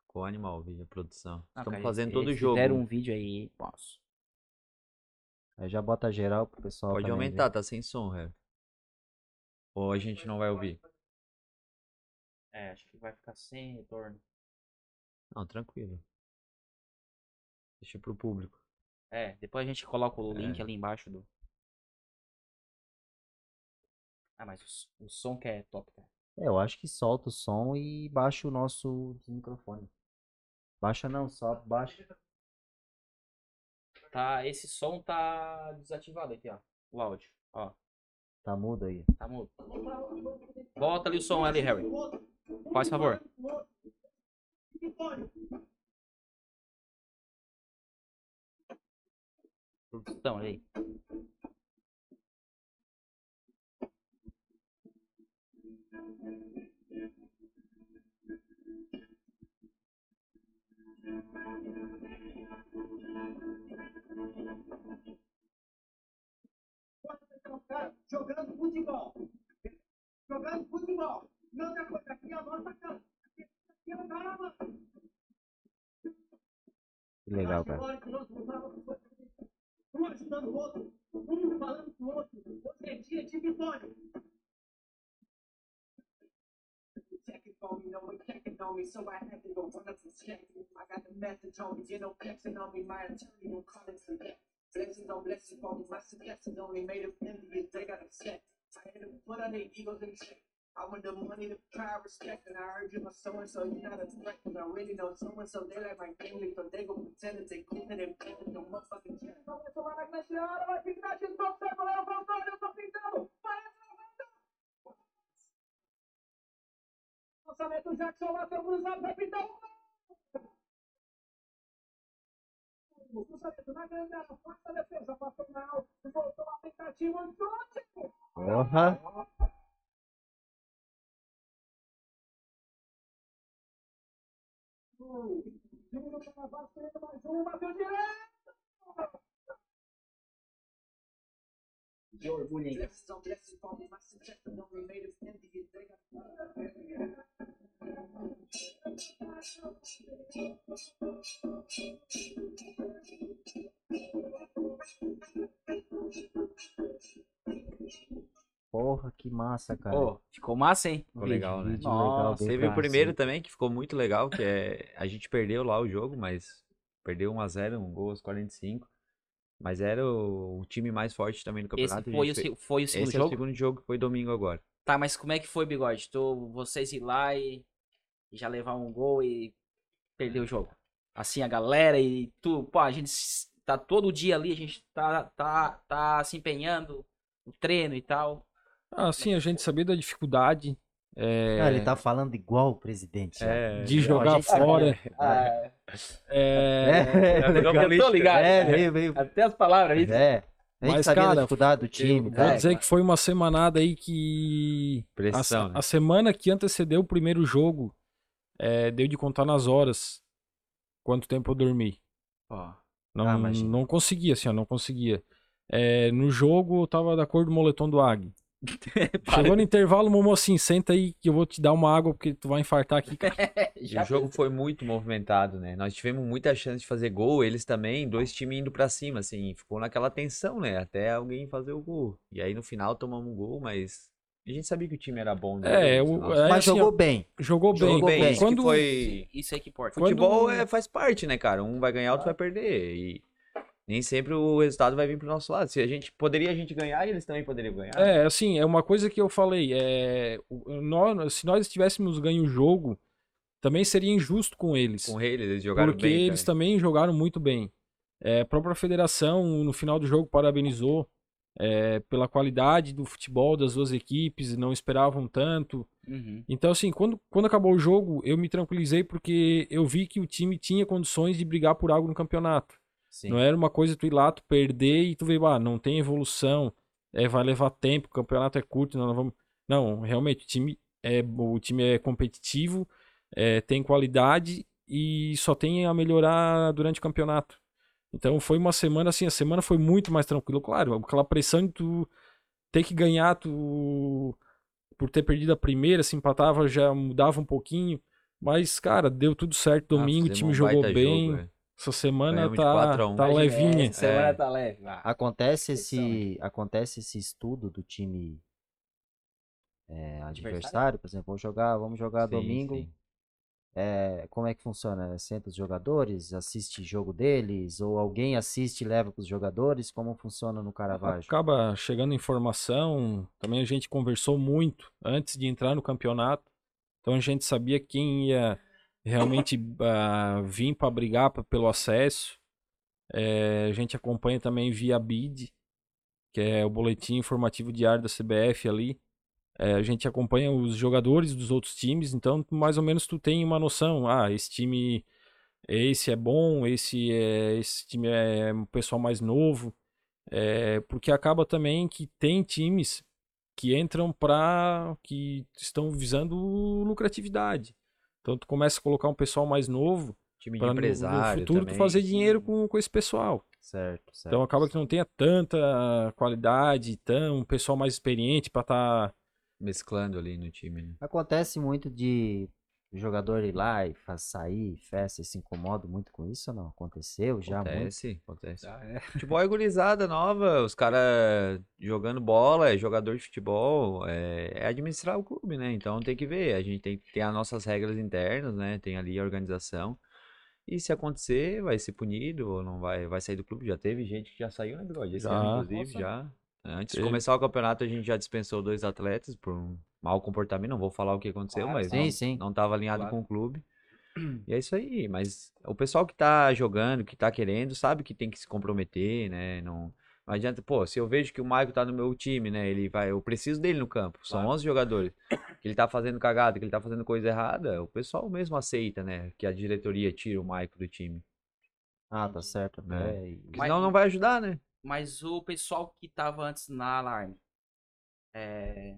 Ficou animal, vídeo, a produção. Ah, Estamos cara, fazendo eles- todo o jogo. Fizeram um vídeo aí. Nossa. Aí já bota geral pro pessoal. Pode também ver. aumentar, tá sem som, Harry. Ou a gente não vai ouvir? É, acho que vai ficar sem retorno. Não, tranquilo. Deixa pro público. É, depois a gente coloca o link É. ali embaixo do. Ah, mas o, o som que é top, cara. É, eu acho que solta o som e baixa o nosso microfone. Baixa não, só baixa. Tá, esse som tá desativado aqui, ó. O áudio, ó. Tá mudo aí. Tá mudo. Bota ali o som ali, Harry. Faz favor. Produção aí. Jogando futebol. Jogando futebol. E outra coisa, aqui é a nossa casa. Aqui é o cara, mano. Que legal, cara. Um ajudando o outro, um falando com o outro. Hoje é dia de vitória. Checking on me, no one checking on me, so I had to go run up and check. I got the message on me, you know, flexing on me, my attorney will call it. Blessings on blessings on me, my suggestions only made them envious, they got upset. I had to put on their egos in check. I want the money, the power, respect, and I heard you my so and so, you're not a threat, cause I really know so and so, they like my family, so they go pretend that they cool and they play with no motherfucking check. Começa lá na classe A, vai pintar o. Cruzamento na grande área, força a defesa, passou na alta, voltou a tentativa, chute. Porra! Júnior Caravaggio querendo mais um, bateu direto. Que orgulho, hein? Porra, que massa, cara. Pô, ficou massa, hein? Ficou legal, né? Nossa, legal, Teve o primeiro também, que ficou muito legal, que é. A gente perdeu lá o jogo, mas. Perdeu 1x0, um gol aos 45. Mas era o, o time mais forte também do Esse campeonato. a foi o, gente fe- se- foi o segundo Esse é o jogo? segundo jogo foi domingo agora. Tá, mas como é que foi, Bigode? Tu, vocês ir lá e, e já levar um gol e perder o jogo? Assim, a galera e tu, pô, a gente tá todo dia ali, a gente tá, tá, tá se empenhando no treino e tal. Ah, sim, a gente sabia da dificuldade é, Cara, ele tá falando igual o presidente. É, de a jogar fora. Ah, É, É, legal. eu tô ligado. É, meio, meio. Até as palavras aí. É. A gente Mas, sabia da cara, dificuldade do time. Vou dizer que foi uma semanada aí que. Pressão, a, né? a semana que antecedeu o primeiro jogo, é, deu de contar nas horas quanto tempo eu dormi. Não, Ah, não conseguia, assim, ó, não conseguia. É, no jogo eu tava da cor do moletom do Ag. Chegou no intervalo, o Momo assim, senta aí que eu vou te dar uma água porque tu vai infartar aqui. cara." O jogo foi muito movimentado, né? Nós tivemos muita chance de fazer gol, eles também, dois times indo pra cima, assim, ficou naquela tensão, né? Até alguém fazer o gol. E aí no final tomamos um gol, mas a gente sabia que o time era bom, né? É, o- é, Mas assim, jogou bem. jogou bem. jogou bem, bem. isso que Quando- foi... Isso aí que importa. Quando- Futebol é, faz parte, né, cara? Um vai ganhar, outro vai perder. E Nem sempre o resultado vai vir pro nosso lado. Se a gente poderia a gente ganhar, eles também poderiam ganhar. É, assim, é uma coisa que eu falei. É, nós, se nós tivéssemos ganho o jogo, também seria injusto com eles. Com eles, eles jogaram porque bem. eles também. também jogaram muito bem. É, a própria federação, no final do jogo, parabenizou é, pela qualidade do futebol das duas equipes, não esperavam tanto. Uhum. Então, assim, quando, quando acabou o jogo, eu me tranquilizei porque eu vi que o time tinha condições de brigar por algo no campeonato. Sim. Não era uma coisa tu ir lá, tu perder e tu ver, ah, não tem evolução, é, vai levar tempo, o campeonato é curto, não, não vamos. Não, realmente, o time é, o time é competitivo, é, tem qualidade e só tem a melhorar durante o campeonato. Então foi uma semana assim, a semana foi muito mais tranquila. Claro, aquela pressão de tu ter que ganhar, tu por ter perdido a primeira, se empatava já mudava um pouquinho. Mas, cara, deu tudo certo Ah, domingo, o fizemos time um jogou bem. jogo, é. Essa semana tá, 4 a 1. tá levinha. Essa semana É. tá leve. Ah, Acontece esse, acontece esse estudo do time é, Adversário? adversário, por exemplo, vamos jogar, vamos jogar Sim, domingo. sim. É, como é que funciona? Senta os jogadores, assiste jogo deles, ou alguém assiste e leva para os jogadores? Como funciona no Caravaggio? Acaba chegando informação. Também a gente conversou muito antes de entrar no campeonato. Então a gente sabia quem ia realmente ah, vir para brigar pelo acesso. É, a gente acompanha também via BID, que é o boletim informativo diário da CBF ali. É, a gente acompanha os jogadores dos outros times, então mais ou menos tu tem uma noção. Ah, esse time, esse é bom, esse é, esse time é um pessoal mais novo. É, porque acaba também que tem times que entram para que estão visando lucratividade. Então tu começa a colocar um pessoal mais novo Time de para no, no empresário futuro tu também. fazer dinheiro com, com esse pessoal. Certo, certo. Então acaba que não tenha tanta qualidade, tão um pessoal mais experiente para estar Mesclando ali no time, né? Acontece muito de o jogador ir lá e faz sair, festa, e se incomoda muito com isso ou não? Aconteceu já muito? Acontece, acontece. tá, é. Futebol é gurizada nova, os caras jogando bola, é jogador de futebol, é, é administrar o clube, né? Então tem que ver, a gente tem que ter as nossas regras internas, né? Tem ali a organização. E se acontecer, vai ser punido ou não vai, vai sair do clube. Já teve gente que já saiu, né, Bigode? Esse Já. ano, inclusive, Nossa. já. Antes de começar o campeonato, a gente já dispensou dois atletas por um mau comportamento. Não vou falar o que aconteceu, Claro, mas sim, não, sim. não tava alinhado Claro. com o clube. E é isso aí, mas o pessoal que tá jogando, que tá querendo, sabe que tem que se comprometer, né? Não, não adianta, pô, se eu vejo que o Maicon tá no meu time, né? Ele vai, eu preciso dele no campo. São Claro. 11 jogadores. Que ele tá fazendo cagada, que ele tá fazendo coisa errada, o pessoal mesmo aceita, né? Que a diretoria tira o Maicon do time. Ah, tá certo. É. Porque Mas- senão não vai ajudar, né? Mas o pessoal que tava antes na Alarme, é,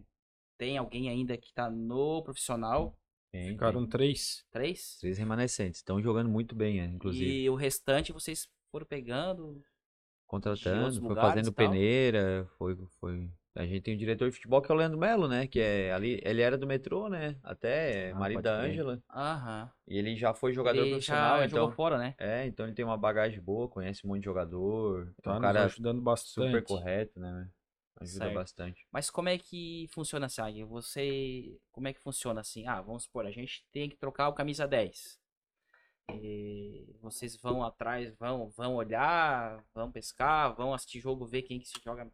tem alguém ainda que tá no profissional? Tem, Ficaram tem. três. Três? Três remanescentes. Estão jogando muito bem, né? Inclusive. E o restante vocês foram pegando? contratando, foi fazendo peneira, foi, foi. A gente tem o diretor de futebol que é o Leandro Melo, né? Que é ali, ele era do metrô, né? Até é Ah, marido da. Ângela. Aham. E ele já foi jogador Ele profissional, já então. jogou fora, né? É, então ele tem uma bagagem boa, conhece um monte de jogador. É Tá um cara ajudando bastante. super correto, né? Ajuda Certo. bastante. Mas como é que funciona? Águia? Você. Como é que funciona assim? Ah, vamos supor, a gente tem que trocar o camisa 10. E vocês vão atrás, vão, vão olhar, vão pescar, vão assistir jogo, ver quem que se joga,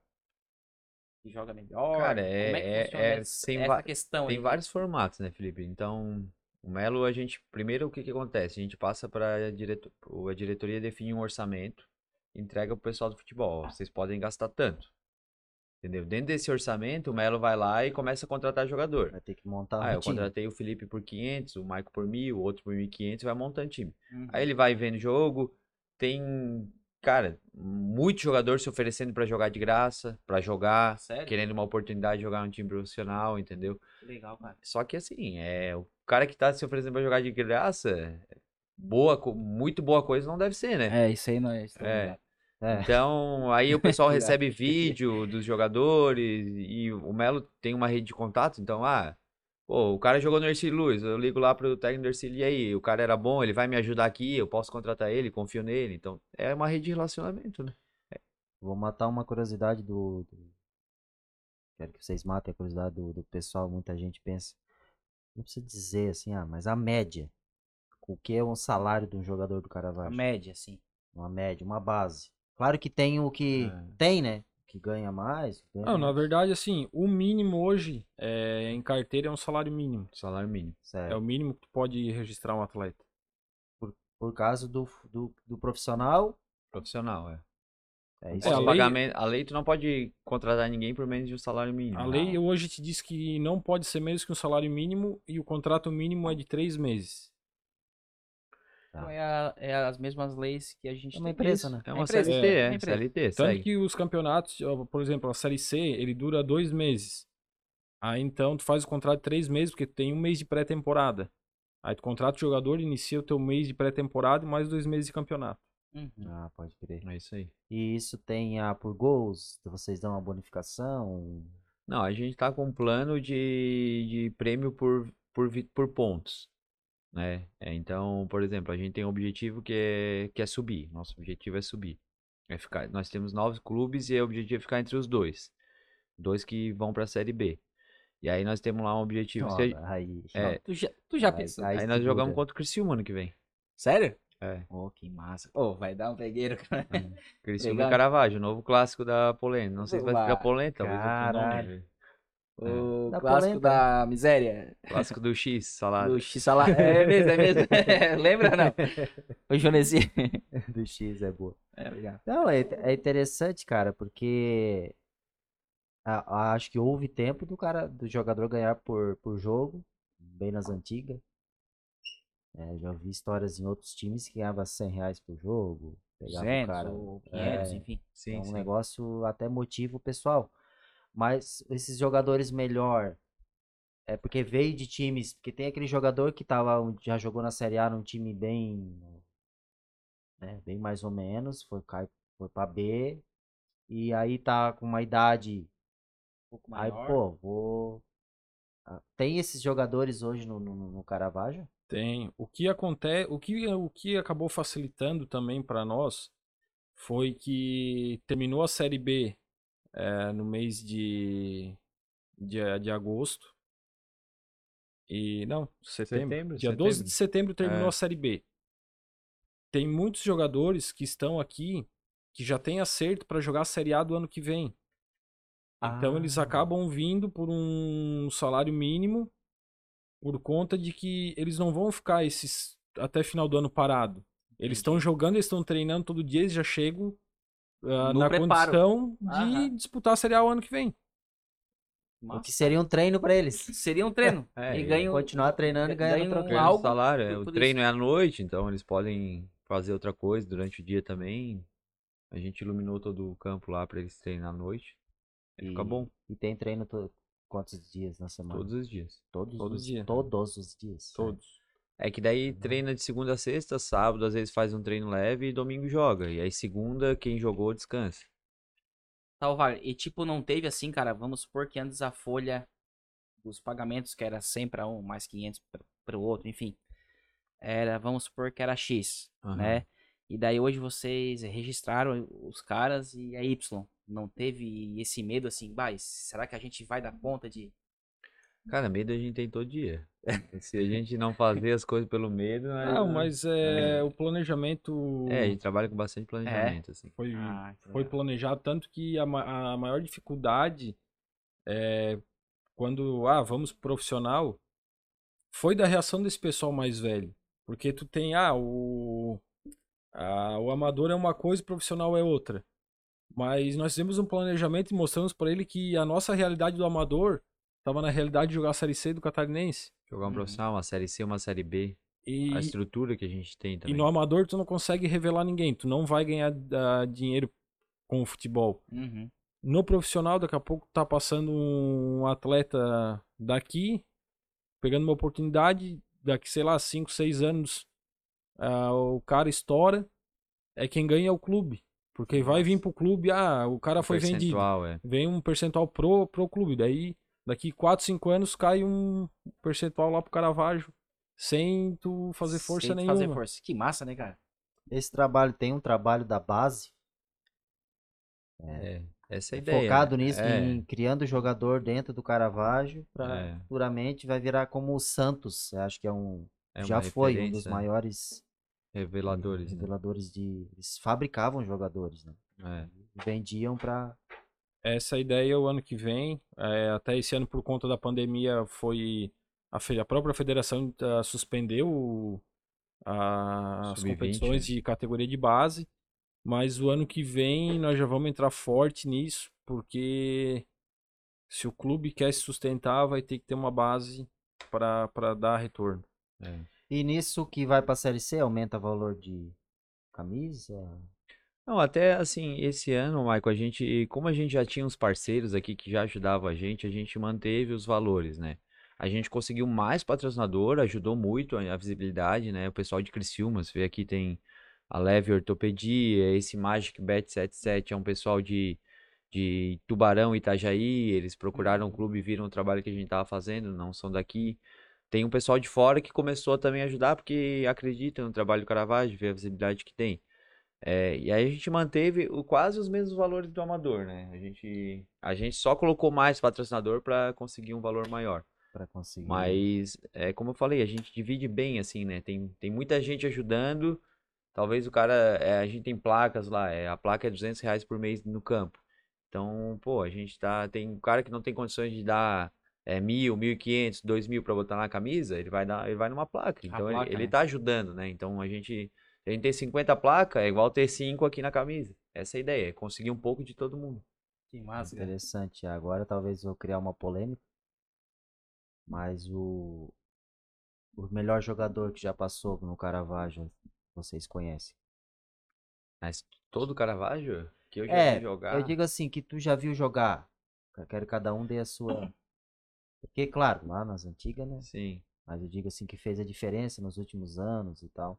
que joga melhor. Cara, é- como é que é- é- essa, tem essa questão Tem aí? vários formatos, né, Felipe? Então, o Melo, a gente. Primeiro, o que que acontece? A gente passa para a direto... a diretoria define um orçamento, entrega pro pessoal do futebol. Vocês podem gastar tanto. Entendeu? Dentro desse orçamento, o Melo vai lá e começa a contratar jogador. Vai ter que montar Ah, a eu contratei o Felipe por 500, o Maico por 1000, o outro por 1500, vai montando time. Uhum. Aí ele vai vendo jogo, tem, cara, muito jogador se oferecendo pra jogar de graça, pra jogar, Sério? querendo uma oportunidade de jogar no time profissional, entendeu? Que legal, cara. Só que assim, é, o cara que tá se oferecendo pra jogar de graça, boa, muito boa coisa não deve ser, né? É, isso aí não é. Isso É. É. Então, aí o pessoal recebe vídeo dos jogadores e o Melo tem uma rede de contato, então, ah, pô, o cara jogou no Ercílio Luz, eu ligo lá pro técnico do Ercílio, e aí, o cara era bom, ele vai me ajudar aqui, eu posso contratar ele, confio nele, então, é uma rede de relacionamento, né? Vou matar uma curiosidade do, do- Quero que vocês matem a curiosidade do, do pessoal. Muita gente pensa. Não precisa dizer assim, ah, mas a média. O que é um salário de um jogador do A Caravaggio? média, assim. Uma média, uma base. Claro que tem o que É. tem, né? Que ganha mais. que ganha Não, na verdade, assim, o mínimo hoje é, em carteira é um salário mínimo. Salário mínimo. É Certo. o mínimo que tu pode registrar um atleta. Por causa do, do, do profissional, Profissional, é. é isso É, a aí. lei- pagamento- a lei tu não pode contratar ninguém por menos de um salário mínimo. A lei hoje te diz que não pode ser menos que um salário mínimo e o contrato mínimo é de três meses. Então é, a- é as mesmas leis que a gente É uma tem. empresa, né? É uma empresa, CLT, é é. CLT, Tanto segue. que os campeonatos, por exemplo, a Série C, ele dura dois meses. Aí então tu faz o contrato de três meses, porque tu tem um mês de pré-temporada. Aí tu contrata o jogador, inicia o teu mês de pré-temporada e mais dois meses de campeonato. Uhum. Ah, pode crer. É isso aí. E isso tem a por gols? Vocês dão uma bonificação? Não, a gente tá com um plano de, de prêmio por, por, por pontos, né? É, então, por exemplo, a gente tem um objetivo que é, que é subir. Nosso objetivo é subir. É ficar, nós temos nove clubes e o objetivo é ficar entre os dois. Dois que vão pra Série B. E aí nós temos lá um objetivo. Ó, se- aí, é, Tu já, tu já Aí- pensou? aí aí nós jogamos contra o Criciúma ano que vem. Sério? É. Oh, que massa. Oh, vai dar um pegueiro, cara. Criciúma e Caravaggio, novo clássico da polenta. Não sei se vai ficar polenta, talvez outro nome. O Da clássico polenta. da miséria. Clássico do X, salário. Do X-Salá. É mesmo, é mesmo. Lembra ou não? O Jonesi. do X é boa. É, legal. Não, é, é interessante, cara, porque a- a- acho que houve tempo do cara, do jogador ganhar por, por jogo, bem nas antigas. É, já vi histórias em outros times que ganhava 100 reais por jogo. Pegava o 200 cara. ou 500, é, enfim. Sim, é um sim. negócio até motivo pessoal. Mas esses jogadores melhor é porque veio de times, porque tem aquele jogador que tava, um- já jogou na Série A num time bem, né, bem mais ou menos, foi foi para B e aí tá com uma idade, Um pouco aí pô, vou Ah, tem esses jogadores hoje no, no, no Caravaggio? Tem. O que acontece, o que, o que acabou facilitando também para nós foi que terminou a Série B eh, no mês de, de, de agosto. E não, setembro. Setembro, Dia 12 setembro. de setembro terminou É. a Série B. Tem muitos jogadores que estão aqui que já têm acerto para jogar a Série A do ano que vem. Então eles Ah. acabam vindo por um salário mínimo por conta de que eles não vão ficar esses até final do ano parado. Eles estão jogando, eles estão treinando todo dia, eles já chegam No na preparo. condição de Aham. disputar a Série A o ano que vem. O que seria um treino para eles. Seria um treino. É, e e ganham, Continuar treinando e ganhando ganham trocando. Algo salário, é, por- o por treino é à noite, então eles podem fazer outra coisa durante o dia também. A gente iluminou todo o campo lá pra eles treinar à noite. E fica bom E tem treino to- quantos dias na semana? todos os dias. Todos, todo os, dia. Todos os dias. Todos. É que daí treina de segunda a sexta, sábado às vezes faz um treino leve e domingo joga. E aí segunda, quem jogou descansa. Tal, vale. E tipo, não teve assim, cara, vamos supor que antes a folha dos pagamentos, que era 100 para um, mais 500 para o outro, enfim. Era, vamos supor que era X, Aham. né? E daí hoje vocês registraram os caras e é Y. Não teve esse medo assim, bah, será que a gente vai dar conta de... Cara, medo a gente tem todo dia. Se a gente não fazer as coisas pelo medo, nós- Não, mas é, o planejamento É, a gente trabalha com bastante planejamento, assim. foi, Ah, que foi planejado, tanto que a, a maior dificuldade é quando, ah, vamos pro profissional, foi da reação desse pessoal mais velho. Porque tu tem, ah, o, a- o amador é uma coisa, o profissional é outra. Mas nós fizemos um planejamento e mostramos para ele que a nossa realidade do amador estava na realidade de jogar a Série C do Catarinense. Jogar um Uhum. profissional, uma série C, uma série B. E, A estrutura que a gente tem e também. no amador tu não consegue revelar ninguém, tu não vai ganhar ah, dinheiro com o futebol. Uhum. No profissional, daqui a pouco tá passando um atleta daqui, pegando uma oportunidade, daqui, sei lá, 5, 6 anos, ah, o cara estoura, é quem ganha é o clube. Porque vai vir pro clube, ah, o cara O foi vendido. é. Vem um percentual pro, pro clube. Daí, daqui 4, 5 anos, cai um percentual lá pro Caravaggio, sem tu fazer força Sem nenhuma. fazer força. Que massa, né, cara? Esse trabalho tem um trabalho da base É, essa é a ideia. focado né? nisso, É, em criando jogador dentro do Caravaggio para É. futuramente vai virar como o Santos. Eu acho que é um é já foi um dos né? maiores Reveladores, né? reveladores de. Eles fabricavam jogadores, né? É. Vendiam pra. Essa ideia o ano que vem, é, até esse ano por conta da pandemia foi a, a própria federação ah, suspendeu o- a- as Sub-20, competições né? de categoria de base, mas o ano que vem nós já vamos entrar forte nisso, porque se o clube quer se sustentar, vai ter que ter uma base para dar retorno. é. E nisso que vai pra Série C, aumenta o valor de camisa. Não, até assim, esse ano, Michael, a gente, como a gente já tinha uns parceiros aqui que já ajudavam a gente, a gente manteve os valores, né? A gente conseguiu mais patrocinador, ajudou muito a a visibilidade, né? O pessoal de Criciúma, você vê aqui tem a Leve Ortopedia, esse Magic Bet 77 é um pessoal de, de Tubarão, Itajaí, eles procuraram o clube e viram o trabalho que a gente tava fazendo, não são daqui. Tem um pessoal de fora que começou a também ajudar porque acredita no trabalho do Caravaggio, vê a visibilidade que tem. É, e aí a gente manteve o- quase os mesmos valores do amador, né? A gente, a gente só colocou mais patrocinador para conseguir um valor maior. Pra conseguir. Mas, é como eu falei, a gente divide bem, assim, né? Tem, tem muita gente ajudando. Talvez o cara. é, a gente tem placas lá, é, a placa é 200 reais por mês no campo. Então, pô, a gente tá. Tem um cara que não tem condições de dar é, mil, mil e quinhentos, dois mil pra botar na camisa, ele vai dar, ele vai numa placa. Então, ele, placa, ele né? tá ajudando, né? Então, a gente. Se a gente tem 50 placas, é igual ter 5 aqui na camisa. Essa é a ideia, é conseguir um pouco de todo mundo. Que massa, cara. Interessante. Agora talvez vou criar uma polêmica. Mas o. O melhor jogador que já passou no Caravaggio, vocês conhecem. Mas todo Caravaggio que eu já É, vi jogar. eu digo assim, que tu já viu jogar. Eu quero que cada um dê a sua. Porque, claro, lá nas antigas, né? Sim. Mas eu digo assim que fez a diferença nos últimos anos e tal.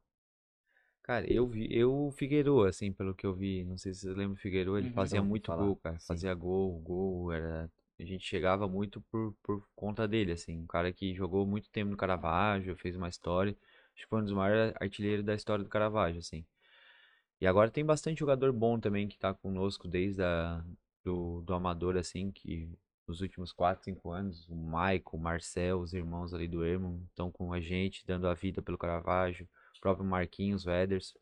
Cara, eu vi, eu o Figueiredo, assim, pelo que eu vi, não sei se você lembra do Figueiredo, ele Uhum. fazia muito falar, gol, cara, sim. fazia gol, gol, era, a gente chegava muito por, por conta dele, assim, um cara que jogou muito tempo no Caravaggio, fez uma história, acho que foi um dos maiores artilheiros da história do Caravaggio, assim. E agora tem bastante jogador bom também que tá conosco desde a, do, do amador, assim, que nos últimos 4, 5 anos, o Michael, o Marcel, os irmãos ali do Ermo, estão com a gente, dando a vida pelo Caravaggio, próprio Marquinhos, o Ederson.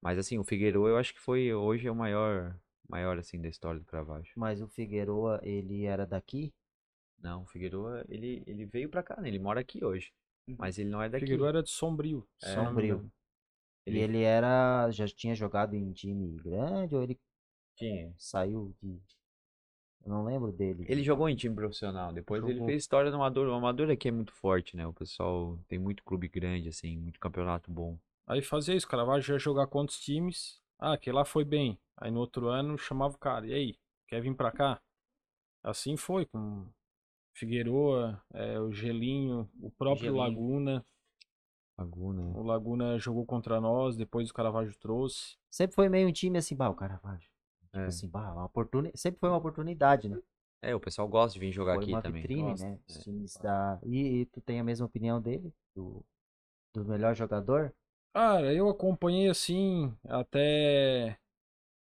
Mas assim, o Figueiredo eu acho que foi hoje é o maior, maior assim da história do Caravaggio. Mas o Figueroa, ele era daqui? Não, o Figueiredo ele, ele veio pra cá, né? Ele mora aqui hoje, Uhum. mas ele não é daqui. Figueiredo era de Sombrio. É, Sombrio. engano. E Ele- ele era. Já tinha jogado em time grande ou ele Tinha. saiu de. Eu não lembro dele. Ele jogou em time profissional, depois ele Jogou. fez história no Amador. O Amador aqui é muito forte, né? O pessoal tem muito clube grande, assim, muito campeonato bom. Aí fazia isso, o Caravaggio ia jogar contra os times. Ah, aquele lá foi bem. Aí no outro ano chamava o cara. E aí, quer vir pra cá? Assim foi, com Figueroa, é, o Gelinho, o próprio Gelinho. Laguna. Laguna. O Laguna jogou contra nós, depois o Caravaggio trouxe. Sempre foi meio um time assim, bah, o Caravaggio. Tipo É. assim, bah, uma oportuni... sempre foi uma oportunidade, né? É, o pessoal gosta de vir jogar foi aqui uma também. vitrine, Gosta, né? Os é. times da... E, e tu tem a mesma opinião dele? Do, do melhor jogador? Cara, eu acompanhei assim até.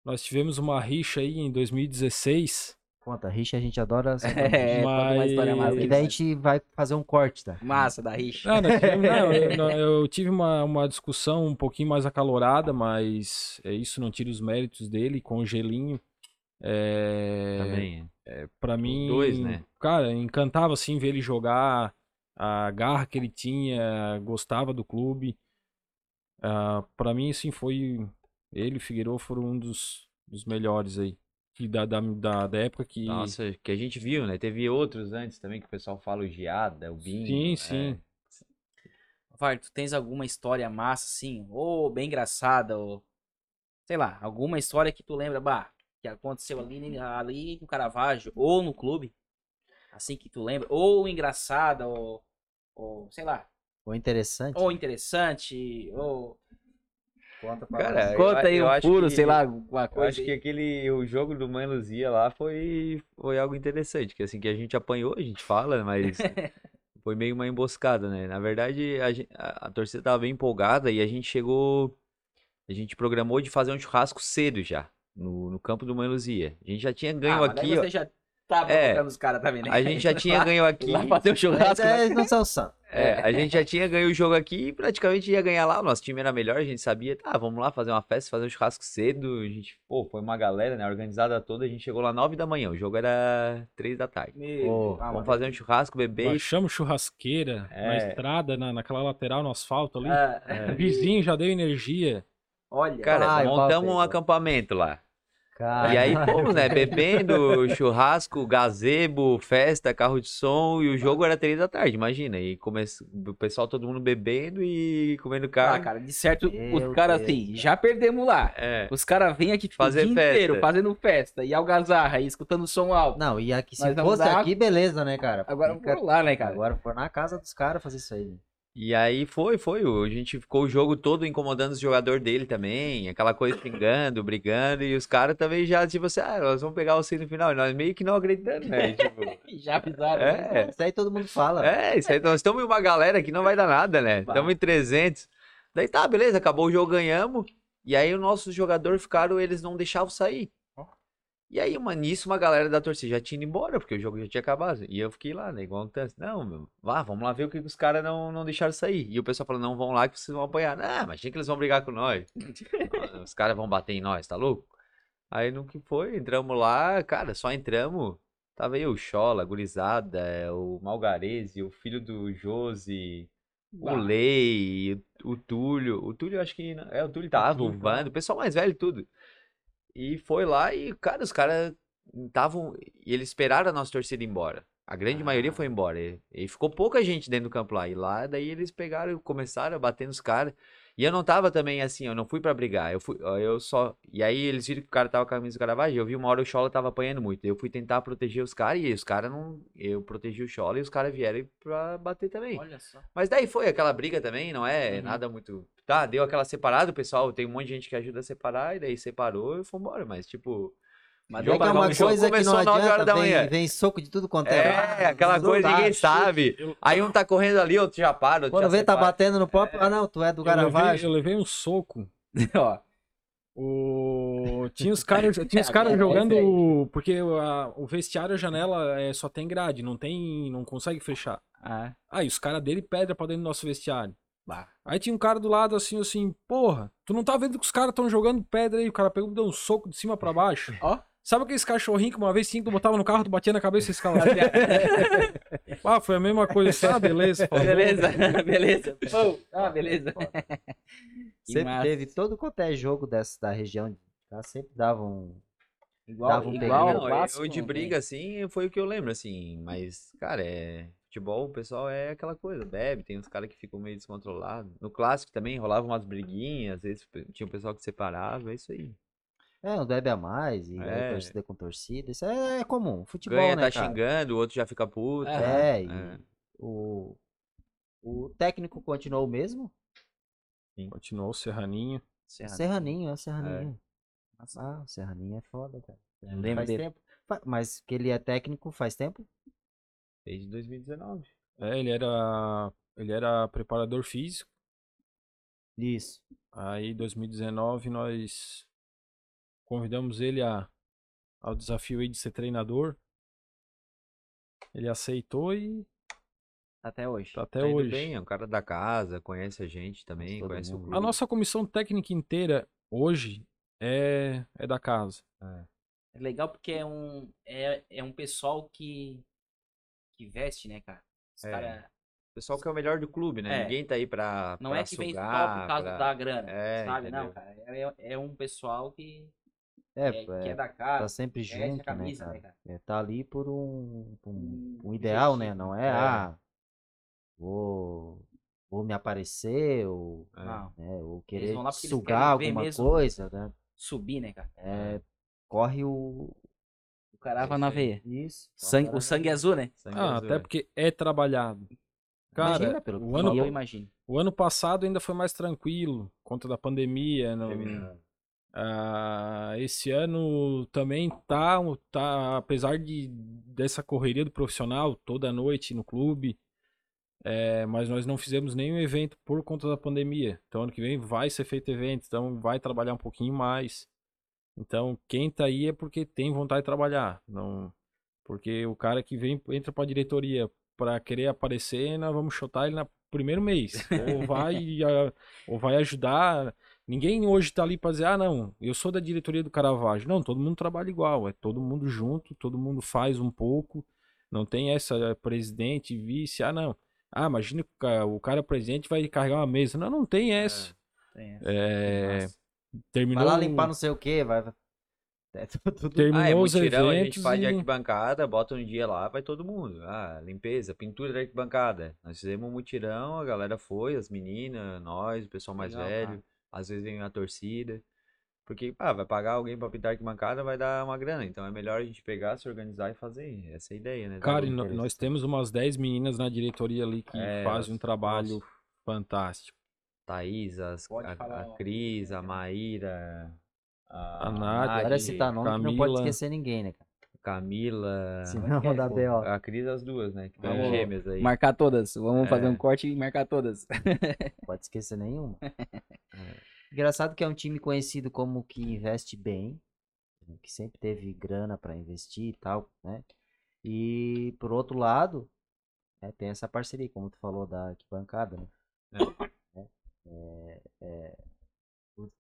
Nós tivemos uma rixa aí em 2016. Conta, Richa a gente adora. É, conta uma história Mas- massa. E aí, daí a gente vai fazer um corte, tá? Massa da rixa. Não, não, eu, não, eu tive uma, uma discussão um pouquinho mais acalorada, mas é, isso não tira os méritos dele com o Gelinho. É, Também. Pra mim, dois, né? cara, encantava assim ver ele jogar, a garra que ele tinha, gostava do clube. Ah, para mim, assim, foi ele e o Figueiredo foram um dos, dos melhores aí. Que da, da, da, da época que. Nossa, que a gente viu, né? Teve outros antes também que o pessoal fala o Giada, o Binho. Sim, é. sim. Var, tu tens alguma história massa, assim, ou bem engraçada, ou sei lá, alguma história que tu lembra, bah, que aconteceu ali, ali no Caravaggio, ou no clube, assim que tu lembra, ou engraçada, ou, ou sei lá, Foi interessante. ou interessante, ou Conta pra Cara, eu- conta aí eu um acho furo, que- sei lá, alguma Eu coisa. acho que aí. aquele, o jogo do Mãe Luzia lá foi, foi algo interessante, que assim, que a gente apanhou, a gente fala, mas foi meio uma emboscada, né? Na verdade, a, a- a torcida tava bem empolgada e a gente chegou, a gente programou de fazer um churrasco cedo já, no, no campo do Mãe Luzia. A gente já tinha ganho Ah, mas aqui, ó. você já Tava É. colocando os caras também, né? A gente já tinha ganho aqui. Lá fazer um churrasco. né? Eles não são santos. É, a gente já tinha ganho o jogo aqui e praticamente ia ganhar lá. O nosso time era melhor, a gente sabia, tá, vamos lá fazer uma festa, fazer um churrasco cedo. A gente, pô, foi uma galera, né, organizada toda. A gente chegou lá 9 da manhã, o jogo era 3 da tarde. Pô, ah, Vamos fazer um churrasco, beber. Baixamos churrasqueira na É. estrada, na, naquela lateral, no asfalto ali. Ah, É. Vizinho já deu energia. Olha, Cara, Ah, montamos um acampamento lá. Cara, E aí fomos, né, bebendo, churrasco, gazebo, festa, carro de som. E o jogo era 3 da tarde, imagina. E come... o pessoal, todo mundo bebendo e comendo ah, carne. cara, de certo, Meu os caras assim, já perdemos lá. É. Os caras vêm aqui tipo, Fazer o dia festa. inteiro fazendo festa e algazarra e escutando som alto. Não, e aqui, se Nós fosse dar- aqui, beleza, né, cara? Agora Fica- por lá, né, cara? Agora for na casa dos caras fazer isso aí. E aí foi, foi. o- A gente ficou o jogo todo incomodando os jogadores dele também. Aquela coisa xingando, brigando. E os caras também já, tipo assim, ah, nós vamos pegar você no final. E nós meio que não acreditando, né? Tipo, Já avisaram. né? é. Isso aí todo mundo fala. É, isso aí, nós estamos em uma galera que não vai dar nada, né? Estamos em 300. Daí tá, beleza, acabou o jogo, ganhamos. E aí os nossos jogadores ficaram, eles não deixavam sair. E aí, uma, nisso, uma galera da torcida já tinha ido embora, porque o jogo já tinha acabado. E eu fiquei lá, né? Igual um tanto. Não, meu, vá, vamos lá ver o que os caras não, não deixaram sair. E o pessoal falou, não, vão lá que vocês vão apanhar. Ah, achei que eles vão brigar com nós. Os caras vão bater em nós, tá louco? Aí no que foi, entramos lá, cara, só entramos. Tava aí o Chola, a Gurizada, o Malgarese, o filho do Josi, o. Lei, o, o Túlio. O Túlio, acho que. não- É, o Túlio tava, o Vando, o pessoal mais velho, tudo. E foi lá e, cara, os caras estavam. E eles esperaram a nossa torcida ir embora. A grande maioria foi embora. E, e ficou pouca gente dentro do campo lá. E lá, daí eles pegaram e começaram a bater nos caras. E eu não tava também assim, eu não fui pra brigar. Eu fui, eu só. E aí eles viram que o cara tava com a camisa do Caravaggio. Eu vi uma hora o Chola tava apanhando muito. Eu fui tentar proteger os caras e os caras não. Eu protegi o Chola e os caras vieram pra bater também. Olha só. Mas daí foi aquela briga também, não é Uhum. nada muito. Tá, deu aquela separada, o pessoal, tem um monte de gente que ajuda a separar, e daí separou e foi embora. Mas, tipo. Mas jogo É é uma coisa que não horas adianta, da vem, manhã. vem soco de tudo quanto é. É, aquela Não coisa dá, ninguém sabe. Eu, Aí um tá correndo ali, outro já para. outro Quando já vê, tá separa. batendo no pop. Ah, não, tu é do Caravaggio. eu levei um soco. Ó, O... Tinha os caras tinha os É, caras é, jogando. é Porque a- o vestiário, a janela é, só tem grade, não tem. não consegue fechar. ah, Aí os caras dele pedra pra dentro do nosso vestiário. Bah. Aí tinha um cara do lado assim, assim, porra, tu não tá vendo que os caras tão jogando pedra aí? O cara pegou e deu um soco de cima pra baixo. Ó. Sabe aqueles cachorrinhos que uma vez sim, tu botava no carro, tu batia na cabeça e escalava? ah, foi a mesma coisa. Ah, beleza. falou. beleza, beleza. Pô, ah, beleza. Sempre massa. teve todo quanto é jogo dessa, da região. Tá? Sempre dava um. Igual, Dava um igual peguinho. o Não, eu de né? briga, assim, foi o que eu lembro, assim. Mas, cara, é. Futebol, o pessoal é aquela coisa, bebe, tem uns caras que ficam meio descontrolados. No clássico também rolava umas briguinhas, às vezes tinha um pessoal que separava, é isso aí. É, um bebe a mais, e aí É. torcida com torcida. Isso é, é comum. Futebol, Ganha, né, tá cara? xingando, o outro já fica puto. É, e É. O, o técnico continuou o mesmo? Continuou o Serraninho. Serraninho, é o Serraninho. Ah, o Serraninho é foda, cara. lembro faz dele. tempo. Mas que ele é técnico faz tempo? Desde 2019. É, ele era. Ele era preparador físico. Isso. Aí, em 2019, nós convidamos ele a, ao desafio aí de ser treinador. Ele aceitou e Até hoje. tá até Tá hoje. bem, é um cara da casa, conhece a gente também, Todo conhece o mundo. clube. A nossa comissão técnica inteira hoje é, é da casa. É legal porque é um, é, é um pessoal que, que veste, né, cara? Os É. cara O pessoal que é o melhor do clube, né? É. Ninguém tá aí pra, não pra é que vem só sugar, por causa pra- da grana, É, sabe? Não, entendeu? cara. É, é um pessoal que É, é, que é é, da tá casa, sempre veste a junto, né, camisa, cara? né, cara? É, tá ali por um, por um, Um um ideal, né? Não é, É. ah, vou, vou me aparecer ou, né, ou querer sugar alguma mesmo. coisa, né? subir, né, cara? É, corre o... O carava É na veia. Isso. Sangue, o sangue azul, né? Sangue Ah, azul, até é. porque é trabalhado. Cara, Imagina, pelo o ano, eu imagino. o ano passado ainda foi mais tranquilo, conta da pandemia. Não, Ah, esse ano também tá, tá, apesar de dessa correria do profissional toda noite no clube, é, mas nós não fizemos nenhum evento por conta da pandemia. Então ano que vem vai ser feito evento, então vai trabalhar um pouquinho mais. Então quem tá aí é porque tem vontade de trabalhar. Não, Porque o cara que vem, entra pra diretoria pra querer aparecer, nós vamos chutar ele no primeiro mês. ou, vai, a- ou vai ajudar. Ninguém hoje tá ali pra dizer, ah, não, eu sou da diretoria do Caravaggio. Não, todo mundo trabalha igual, é todo mundo junto, todo mundo faz um pouco. Não tem essa é, presidente, vice, ah, não. Ah, imagina que o ca- o cara presidente vai carregar uma mesa. Não, não tem essa. Tem essa. É, terminou, Vai lá limpar não sei o que, vai. É tudo, terminou Ah, é os mutirão, a gente eventos faz de e- arquibancada, bota um dia lá, vai todo mundo. Ah, limpeza, pintura da arquibancada. Nós fizemos um mutirão, a galera foi, as meninas, nós, o pessoal mais Legal, velho, às vezes vem a torcida. Porque, pá, vai pagar alguém pra pintar arquibancada, vai dar uma grana. Então é melhor a gente pegar, se organizar e fazer. Essa é a ideia, né? Cara, e nós temos umas 10 meninas na diretoria ali que É, fazem um trabalho nossa. fantástico. Thaís, as- a, falar, a. Cris, a Maíra, a, A Nádia, Agora citar nome que não pode Camila. esquecer ninguém, né, cara? Camila. Senão dá Pô, B.O. A Cris, as duas, né? Que Vamos gêmeas aí. Marcar todas. Vamos fazer É. um corte e marcar todas. Pode esquecer nenhuma. Engraçado que é um time conhecido como que investe bem, que sempre teve grana para investir e tal, né? E por outro lado, né, tem essa parceria, como tu falou da arquibancada, né? Né? É, é,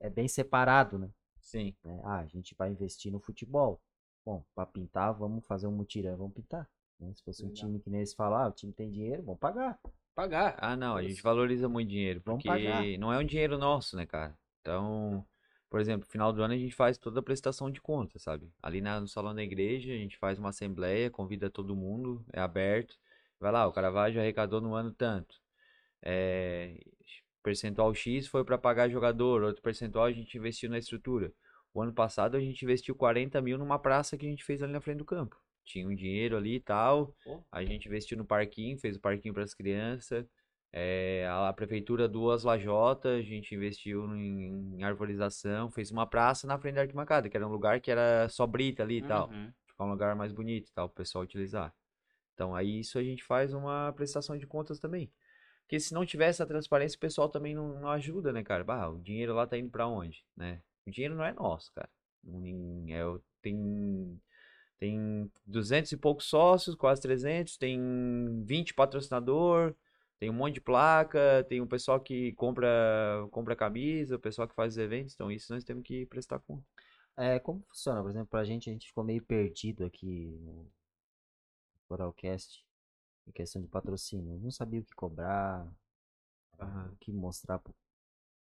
é bem separado, né? Sim. Ah, a gente vai investir no futebol. Bom, para pintar, vamos fazer um mutirão, vamos pintar. né? Se fosse um time que nem eles falar, ah, o time tem dinheiro, vamos pagar. Pagar. Ah, não, a gente valoriza muito dinheiro, Vamos porque pagar. não é um dinheiro nosso, né, cara? Então, por exemplo, no final do ano a gente faz toda a prestação de contas, sabe? Ali na- no salão da igreja, a gente faz uma assembleia, convida todo mundo, é aberto. Vai lá, o Caravaggio arrecadou no ano tanto. É, percentual X foi para pagar jogador, outro percentual a gente investiu na estrutura. O ano passado a gente investiu 40 mil numa praça que a gente fez ali na frente do campo. Tinha um dinheiro ali e tal. Pô. A gente investiu no parquinho, fez o parquinho para as crianças. É, a, prefeitura duas lajotas, a gente investiu em, em arborização, fez uma praça na frente da arquibancada, que era um lugar que era só brita ali e tal. Uhum. Ficar um lugar mais bonito e tal, pro pessoal utilizar. Então aí isso a gente faz uma prestação de contas também. Porque se não tivesse a transparência, o pessoal também não, não ajuda, né, cara? Bah, o dinheiro lá tá indo pra onde, né? O dinheiro não é nosso, cara. É, o- tem, tem 200 e poucos sócios, quase 300, tem 20 patrocinador, tem um monte de placa, tem um pessoal que compra, compra camisa, o pessoal que faz os eventos, então isso nós temos que prestar conta. É, como funciona? Por exemplo, pra gente, a gente ficou meio perdido aqui no Coralcast em questão de patrocínio. Não sabia o que cobrar, Aham. o que mostrar, pro-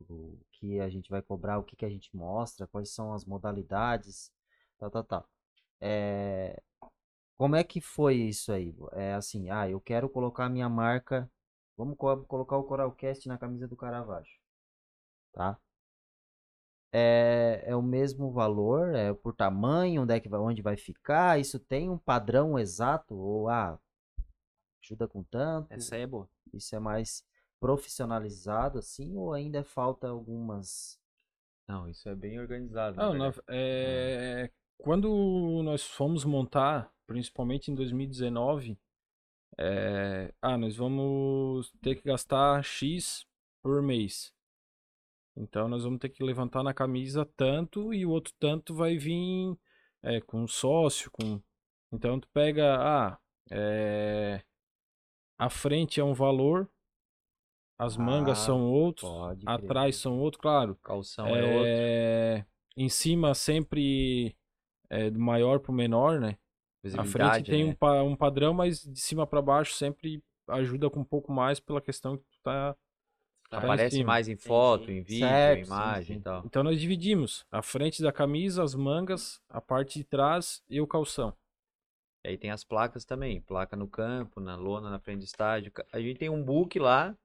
o que a gente vai cobrar, o que, que a gente mostra, quais são as modalidades, tal, tal, tal. É, como é que foi isso aí? É assim, ah, eu quero colocar a minha marca, vamos co- colocar o Coralcast na camisa do Caravaggio, tá? É, é o mesmo valor, é por tamanho, onde é que vai, onde vai ficar? Isso tem um padrão exato? Ou ah, ajuda com tanto? Essa aí é boa. Isso é mais profissionalizado assim ou ainda falta algumas? Não, isso é bem organizado. Não, na- verdade. é, quando nós fomos montar, principalmente em 2019, é, ah, nós vamos ter que gastar X por mês. Então nós vamos ter que levantar na camisa tanto e o outro tanto vai vir é, com sócio, com. Então tu pega, ah, é, a frente é um valor, as mangas Ah, são outros, atrás são outros, claro. Calção é outro. É, Em cima sempre é do maior pro menor, né? A frente tem né? um, pa- um padrão, mas de cima para baixo sempre ajuda com um pouco mais pela questão que tu tá. tá em Aparece cima. mais em foto, em vídeo, Certo, sim, imagem sim. e tal. Então nós dividimos a frente da camisa, as mangas, a parte de trás e o calção. E aí tem as placas também, placa no campo, na lona, na frente do estádio. A gente tem um book lá,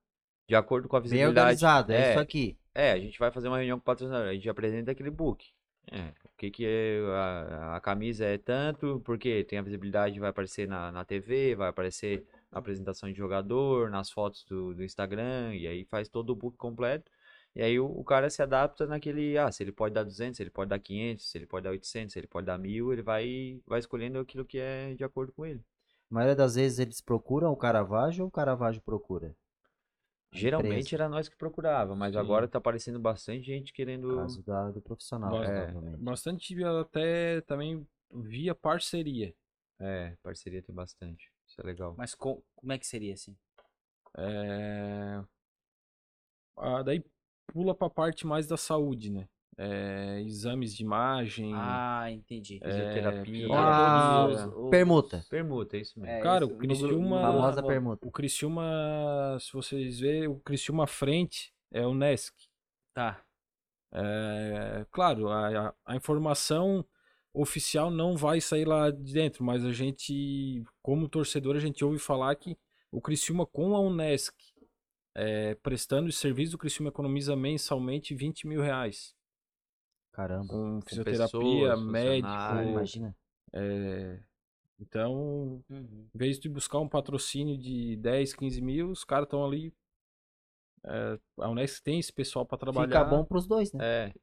de acordo com a Bem visibilidade. organizado, é, É. isso aqui. É, a gente vai fazer uma reunião com o patrocinador, a gente apresenta aquele book. É, o que que é, a, a camisa é tanto, porque tem a visibilidade, vai aparecer na, na TV, vai aparecer na apresentação de jogador, nas fotos do, do Instagram, e aí faz todo o book completo. E aí o, o cara se adapta naquele, ah, se ele pode dar 200, se ele pode dar 500, se ele pode dar 800, se ele pode dar 1000, ele vai, vai escolhendo aquilo que é de acordo com ele. A maioria das vezes eles procuram o Caravaggio ou o Caravaggio procura? Geralmente era nós que procurava, mas Sim. agora tá aparecendo bastante gente querendo. caso da- do profissional, Bas- É. provavelmente. Bastante até também via parceria. É, parceria tem bastante. Isso é legal. Mas co- como é que seria assim? É... Ah, daí pula pra parte mais da saúde, né? É, exames de imagem. Ah, entendi. Fisioterapia. Ah, todos os- os- Permuta. Permuta, é isso mesmo. É, Cara, isso, o no Criciúma- Famosa no- permuta. O Criciúma, se vocês verem, o Criciúma à frente é o Nesc. Tá. É, claro, a, a- informação oficial não vai sair lá de dentro, mas a gente, como torcedor, a gente ouve falar que o Criciúma com a Unesc é, prestando o serviço, o Criciúma economiza mensalmente 20 mil reais. Caramba. Com Com fisioterapia, pessoas, médico. Imagina. é, então, Uhum. em vez de buscar um patrocínio de 10, 15 mil, os caras estão ali. é, a Unesc tem esse pessoal para trabalhar. Fica bom pros dois, né? É. Fica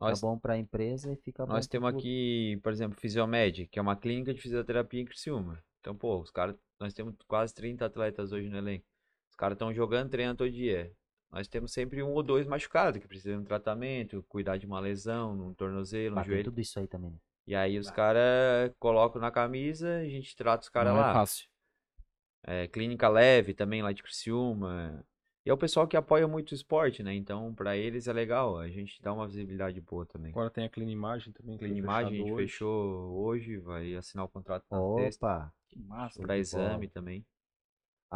Nós, bom pra empresa e fica bom nós pro temos clube. aqui, por exemplo, Fisiomed, que é uma clínica de fisioterapia em Criciúma. Então, pô, os caras, nós temos quase 30 atletas hoje no elenco. Os caras estão jogando, treinando todo dia. Nós temos sempre um ou dois machucados que precisam de um tratamento, cuidar de uma lesão, um tornozelo, um Ah, joelho. tudo isso aí também. né? E aí os caras colocam na camisa, a gente trata os caras Não lá. é fácil. É, clínica leve também lá de Criciúma. E é o pessoal que apoia muito o esporte, né? Então, pra eles é legal. A gente dá uma visibilidade boa também. Agora tem a Clinimagem também. Clinimagem a gente hoje. fechou hoje, vai assinar o contrato na sexta. Opa! Que massa. Pra exame bola. também.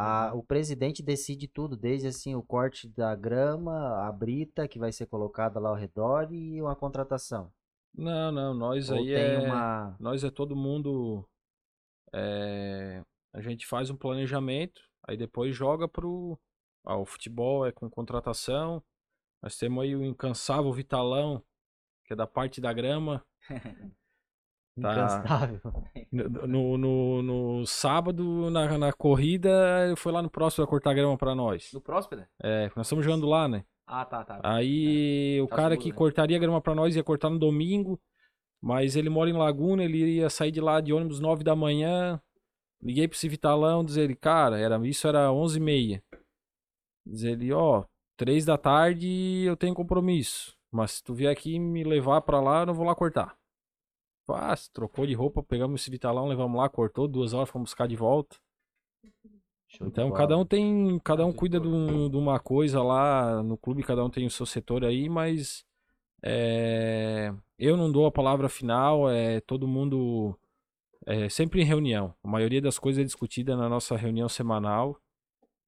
A, o presidente decide tudo, desde assim o corte da grama, a brita que vai ser colocada lá ao redor e uma contratação. Não, não, nós Ou aí é. uma. Nós é todo mundo. é, a gente faz um planejamento, aí depois joga pro. Ah, o futebol é com contratação. Nós temos aí o incansável Vitalão, que é da parte da grama. Tá. Incansável. No, no, no- no sábado, na, na corrida, ele foi lá no próximo a cortar grama pra nós. Do Próspera? É, nós estamos jogando lá, né? Ah, tá, tá. Aí o Tá cara seguro, que né? cortaria grama pra nós ia cortar no domingo, mas ele mora em Laguna, ele ia sair de lá de ônibus 9 da manhã. Liguei pro esse Vitalão, dizer ele, cara, era, isso era 11 e meia. Dizer ele, ó, 3 da tarde eu tenho compromisso, mas se tu vier aqui me levar pra lá, eu não vou lá cortar. Faz, trocou de roupa, pegamos esse Vitalão, levamos lá, cortou, duas horas, fomos buscar de volta. Então cada um tem, cada um cuida de, um- de uma coisa lá no clube, cada um tem o seu setor aí, mas é, eu não dou a palavra final, é todo mundo é sempre em reunião. A maioria das coisas é discutida na nossa reunião semanal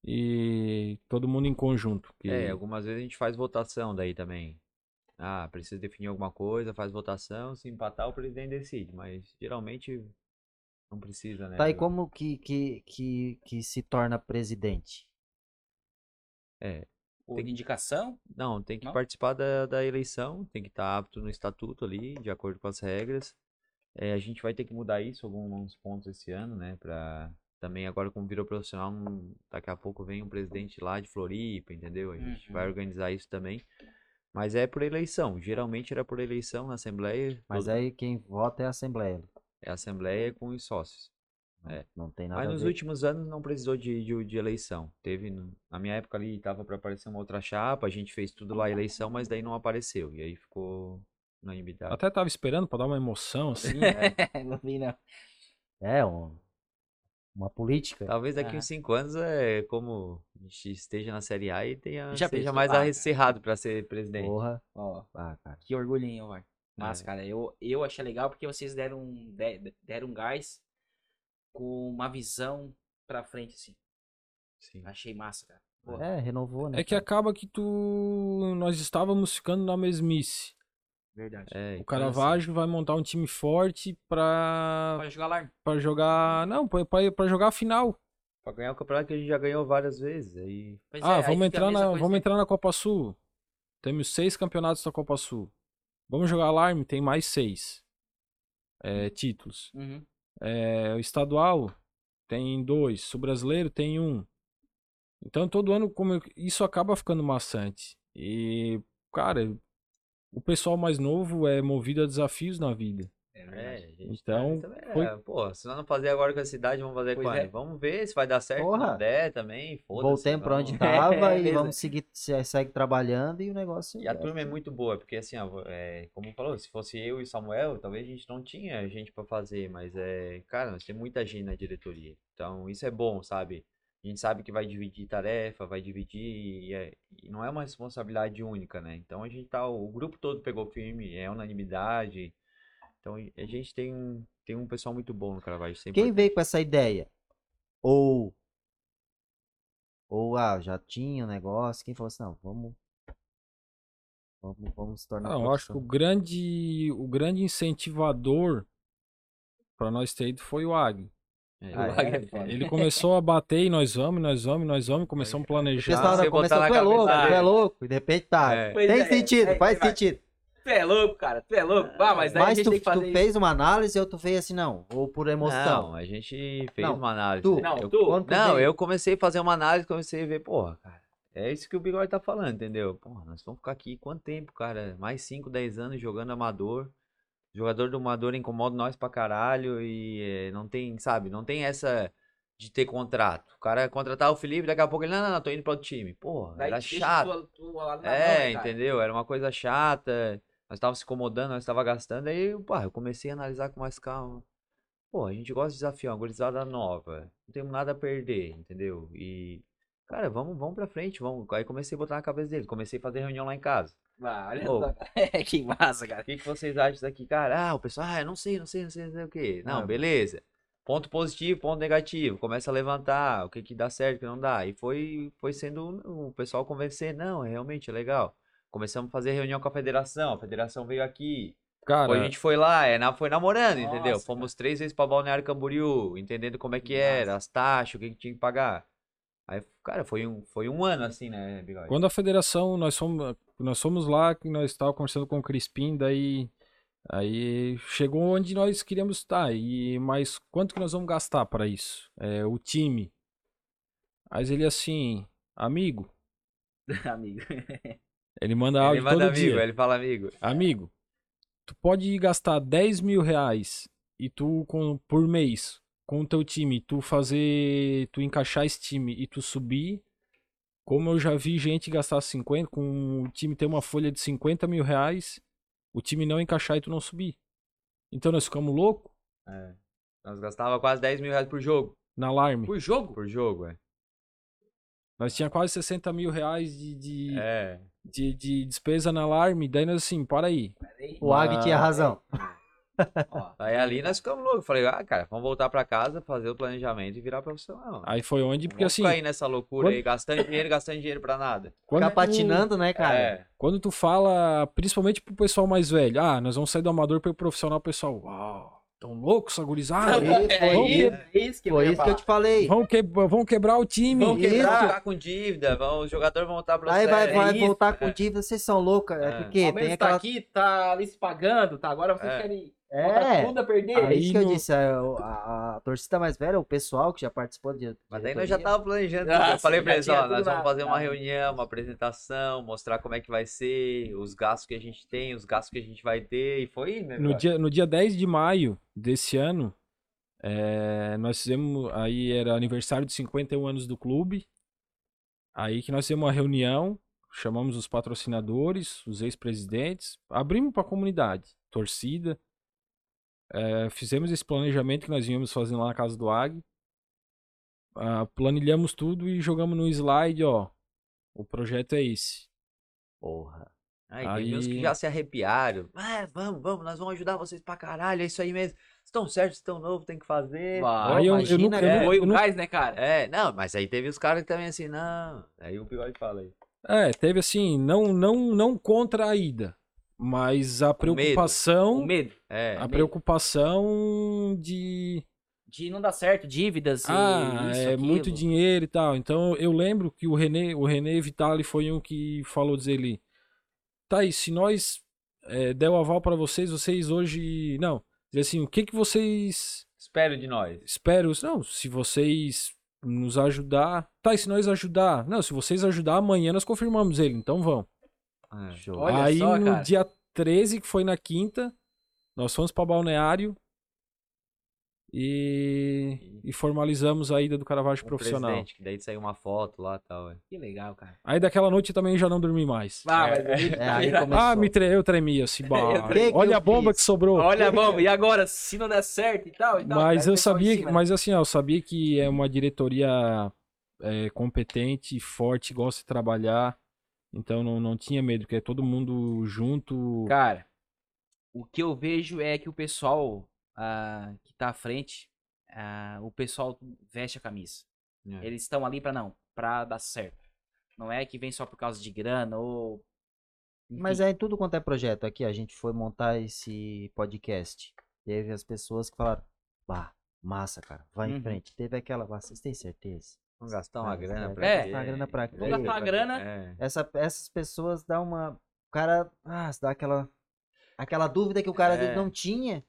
e todo mundo em conjunto. que- É, algumas vezes a gente faz votação daí também. Ah, precisa definir alguma coisa, faz votação, se empatar o presidente decide, mas geralmente não precisa, né? Tá, e como que, que, que, que se torna presidente? É, Por indicação? Não, tem que Não? participar da, da eleição, tem que estar apto no estatuto ali, de acordo com as regras. É, a gente vai ter que mudar isso, alguns pontos esse ano, né? Pra também agora como virou profissional, daqui a pouco vem um presidente lá de Floripa, entendeu? A gente vai Uhum. organizar isso também. Mas é por eleição, geralmente era por eleição na Assembleia, Mas todo- aí quem vota é a Assembleia. é Assembleia com os sócios. É. Não tem nada Mas a nos ver. últimos anos não precisou de, de, de eleição. Teve, no- na minha época ali, tava para aparecer uma outra chapa, a gente fez tudo lá eleição, mas daí não apareceu. E aí ficou unanimidade. Até tava esperando pra dar uma emoção assim. não vi, não. É, um, uma política. Talvez daqui Aham. uns cinco anos, é, como a gente esteja na Série A e tenha, Já seja mais Ah, cara. acirrado para ser presidente. Porra. Ó, Ah, que orgulhinho, vai. É. Mas, cara, eu, eu achei legal porque vocês deram, um- de- deram um gás com uma visão pra frente, assim. Sim. Achei massa, cara. Pô, É, renovou, né? É que cara? acaba que tu nós estávamos ficando na mesmice. Verdade. É, O então, Caravaggio vai montar um time forte pra Pode jogar lá. para jogar, não, pra, pra, pra jogar a final. Para ganhar o campeonato que a gente já ganhou várias vezes. Aí, Pois ah, é, vamos entrar na, vamos entrar na Copa Sul. Temos seis campeonatos da Copa Sul. Vamos jogar alarme, tem mais seis é, títulos. Uhum. É, o estadual tem dois, o brasileiro tem um. Então todo ano como eu- isso acaba ficando maçante. E, cara, o pessoal mais novo é movido a desafios na vida. É, a gente Então, também é, foi- Pô, se nós não fazer agora com a cidade, vamos fazer Pois com a é. Vamos ver se vai dar certo. Se Porra. não der também, foda-se. Voltemos pra onde vamos- tava e beleza. vamos seguir, se- segue trabalhando e o negócio. E a turma é muito boa, porque assim, ó, é, como falou, se fosse eu e Samuel, talvez a gente não tinha gente pra fazer, mas é, cara, nós temos muita gente na diretoria. Então, isso é bom, sabe? A gente sabe que vai dividir tarefa, vai dividir e, é- e não é uma responsabilidade única, né? Então a gente tá, o grupo todo pegou firme, é unanimidade. Então a gente tem um, tem um pessoal muito bom no Caravaggio, Quem importante. veio com essa ideia? Ou. Ou, ah, já tinha o negócio. Quem falou assim, não, vamos. Vamos, vamos se tornar. Não, eu acho que o grande, o grande incentivador para nós ter ido foi o Ag. É, Ah, o é? é. Ele começou a bater e nós vamos, nós vamos, nós vamos, começamos a O planejar. pessoal você já começou, botar tu é louco, tu é louco. E de repente tá. É. Tem é, sentido, é, faz sentido. Tu é louco, cara. Tu é louco. Ah, mas daí a Mas gente tu, tem que fazer tu isso. fez uma análise ou tu fez assim, não? Ou por emoção? Não, a gente fez Não, uma análise. tu. Não, Eu- tu. Quando tu Não, eu comecei a fazer uma análise, comecei a ver, porra, cara, é isso que o Bigode tá falando, entendeu? Porra, nós vamos ficar aqui quanto tempo, cara? Mais 5, 10 anos jogando amador. Jogador do amador incomoda nós pra caralho e eh, não tem, sabe, não tem essa de ter contrato. O cara contratar o Felipe, daqui a pouco ele, não, não, não, tô indo pra outro time. Porra, Daí era chato. mão, É, cara? entendeu? Era uma coisa chata. Nós estávamos se incomodando, nós estávamos gastando. Aí, pá, eu comecei a analisar com mais calma. Pô, a gente gosta de desafiar, uma gurizada nova. Não temos nada a perder, entendeu? E, cara, vamos, vamos pra frente, vamos. Aí comecei a botar na cabeça dele. Comecei a fazer reunião lá em casa. Ah, olha Ô. só, cara. que massa, cara. O que, que vocês acham disso aqui, cara? Ah, o pessoal, ah, eu não sei, não sei, não sei, não sei o quê. Não, Ah, beleza. Ponto positivo, ponto negativo. Começa a levantar, o que que dá certo, o que não dá. E foi, foi sendo o pessoal convencer, não, é realmente é legal. Começamos a fazer reunião com a federação, a federação veio aqui. Cara, a gente foi lá, é, na, foi namorando, entendeu? Nossa, Fomos três vezes pra Balneário Camboriú, entendendo como é que era, as taxas, o que que tinha que pagar. Aí, cara, foi um, foi um ano assim, né, Bigode? Quando a federação, nós fomos, nós fomos lá, que nós estávamos conversando com o Crispim, daí aí chegou onde nós queríamos estar. E mas quanto que nós vamos gastar para isso? É, o time. Mas ele assim, amigo, Amigo. ele manda Ele áudio manda todo amigo, dia. ele fala amigo. Amigo, tu pode gastar 10 mil reais e tu com, por mês com o teu time, tu fazer, tu encaixar esse time e tu subir. Como eu já vi gente gastar 50, com o time ter uma folha de 50 mil reais, o time não encaixar e tu não subir. Então nós ficamos loucos É. Nós gastava quase 10 mil reais por jogo. na alarme. Por jogo? Por jogo, é. Nós tinha quase 60 mil reais de, de, É. de, de despesa na alarme. Daí nós assim, para aí. O Ag tinha razão. Ó, Aí ali nós ficamos loucos. Falei, ah, cara, vamos voltar pra casa, fazer o planejamento e virar profissional. Aí foi onde, porque Vamos assim, aí nessa loucura quando- aí, gastando dinheiro, gastando dinheiro pra nada. quando Ficar tu- patinando, né, cara? É. Quando tu fala, principalmente pro pessoal mais velho, ah, nós vamos sair do amador pro profissional, o pessoal, uau, tão louco. Não, é isso, que- é isso que eu Foi isso que eu te falei. Vão, que, vão quebrar o time. Vão quebrar. Isso. ficar com dívida, vão, os jogadores vão voltar pro Aí vai, vai isso, voltar com dívida, vocês são loucos. É, É. porque tem tá aquela. aqui, tá ali se pagando, tá? Agora vocês É. querem É, tudo a perder. é isso que eu Aí disse. A, a- a torcida mais velha, o pessoal que já participou de. Mas daí nós já tava planejando. Ah, eu falei pra eles, ó, nós vamos fazer uma reunião, uma apresentação, mostrar como é que vai ser, os gastos que a gente tem, os gastos que a gente vai ter. E foi, né? No dia, no dia 10 de maio desse ano, é, nós fizemos, aí era aniversário de 51 anos do clube, aí que nós fizemos uma reunião, chamamos os patrocinadores, os ex-presidentes, abrimos para a comunidade, torcida, é, fizemos esse planejamento que nós íamos fazendo lá na casa do Ag, ah, planilhamos tudo e jogamos no slide, ó, o projeto é esse. Porra. Aí, teve uns que já se arrepiaram. Ah, vamos, vamos, nós vamos ajudar vocês pra caralho, é isso aí mesmo. Estão certos, estão novos, tem que fazer. Aí eu, eu imagina, nunca, eu, Foi o nunca- gás, né, cara? É, não, mas aí teve os caras que também assim, não. Aí o bigode fala aí. É, teve assim, não, não, não contra a ida, mas a medo. preocupação, O medo É, a preocupação de, de não dar certo, dívidas e ah, isso, é muito aquilo. dinheiro e tal. Então eu lembro que o René, o René Vitali foi um que falou dizer ali, tá aí, se nós é, der o aval para vocês, vocês hoje, não, dizer assim, o que que vocês espero de nós. esperam? Não, se vocês nos ajudar, tá, e se nós ajudar? Não, se vocês ajudar, amanhã nós confirmamos ele, então vão. É. Show. Olha Aí só, no cara. dia 13, que foi na quinta, Nós fomos pra Balneário e, e formalizamos a ida do Caravaggio O profissional. que daí saiu uma foto lá e tal. é. Que legal, cara. Aí daquela noite eu também já não dormi mais. Ah, É. É, aí começou. Ah, me tre eu tremi assim, que olha eu a bomba fiz? que sobrou. Olha, vamos, e agora? Se não der certo e tal, e tal. Mas eu sabia, que- cima, né? mas assim, ó, eu sabia que é uma diretoria é, competente, forte, gosta de trabalhar. Então não, não tinha medo, porque é todo mundo junto. Cara, o que eu vejo é que o pessoal ah, que tá à frente, ah, o pessoal veste a camisa. É. Eles estão ali pra não, pra dar certo. Não é que vem só por causa de grana ou. Mas Enfim. é em tudo quanto é projeto aqui, a gente foi montar esse podcast. Teve as pessoas que falaram, bah, massa, cara, vai Uhum. em frente. Teve aquela, "Bah, vocês têm certeza? Vamos gastar uma grana pra é, quê? gastar grana pra quê? Vamos gastar uma grana. É. Essa, essas pessoas dão uma. O cara. Ah, dá aquela. Aquela dúvida que o cara É. não tinha.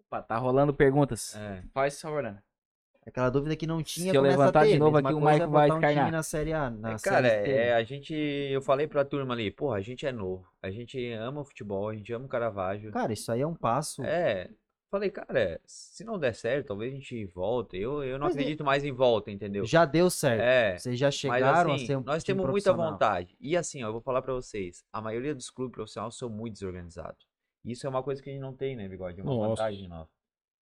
Opa, tá rolando perguntas. É. Faz favor, Ana. Aquela dúvida que não tinha. Se eu levantar de novo aqui, o coisa é Michael vai botar um na série A. Na É, cara, é, a gente. Eu falei pra turma ali, porra, a gente é novo. A gente ama o futebol, a gente ama o Caravaggio. Cara, isso aí é um passo. É. Falei, cara, se não der certo, talvez a gente volte. Eu, eu não Mas é- acredito mais em volta, entendeu? Já deu certo. É. Vocês já Mas chegaram assim, a ser um nós temos muita vontade. E assim, ó, eu vou falar pra vocês, a maioria dos clubes profissionais são muito desorganizados. Isso é uma coisa que a gente não tem, né, Bigode? É uma Nossa. vantagem nossa.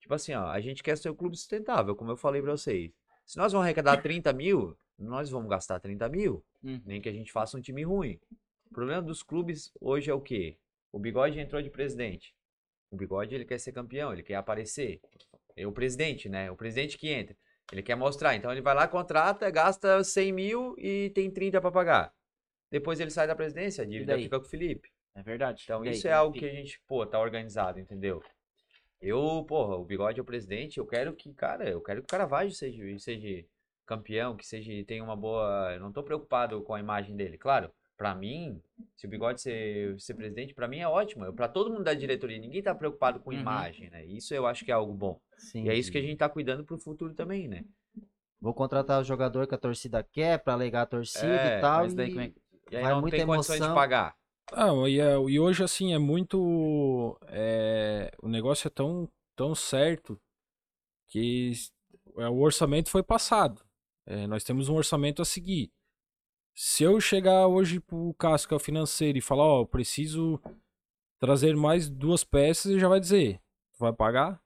Tipo assim, ó, a gente quer ser um clube sustentável, como eu falei pra vocês. Se nós vamos arrecadar 30 mil, nós vamos gastar 30 mil. Hum. Nem que a gente faça um time ruim. O problema dos clubes hoje é o quê? O Bigode entrou de presidente. O Bigode, ele quer ser campeão, ele quer aparecer. É o presidente, né? O presidente que entra. Ele quer mostrar. Então ele vai lá, contrata, gasta 100 mil e tem 30 pra pagar. Depois ele sai da presidência, a dívida fica com o Felipe. É verdade. Então isso é algo que a gente, pô, tá organizado, entendeu? Eu, porra, o Bigode é o presidente, eu quero que, cara, eu quero que o Caravaggio seja, seja campeão, que seja, tenha uma boa, eu não tô preocupado com a imagem dele, claro. Pra mim, se o Bigode ser, ser presidente, pra mim é ótimo. Pra todo mundo da diretoria, ninguém tá preocupado com Uhum. imagem, né? Isso eu acho que é algo bom. Sim, E é isso que a gente tá cuidando pro futuro também, né? Vou contratar o jogador que a torcida quer pra alegar a torcida É, e tal. Mas daí e- é que- E aí Vai não muita tem condições de emoção. pagar. Ah, e, é- e hoje, assim, é muito. é, o negócio é tão, tão certo que é, o orçamento foi passado. É, nós temos um orçamento a seguir. Se eu chegar hoje pro Cássio, que é o financeiro, e falar, ó, eu preciso trazer mais duas peças, ele já vai dizer, tu vai pagar?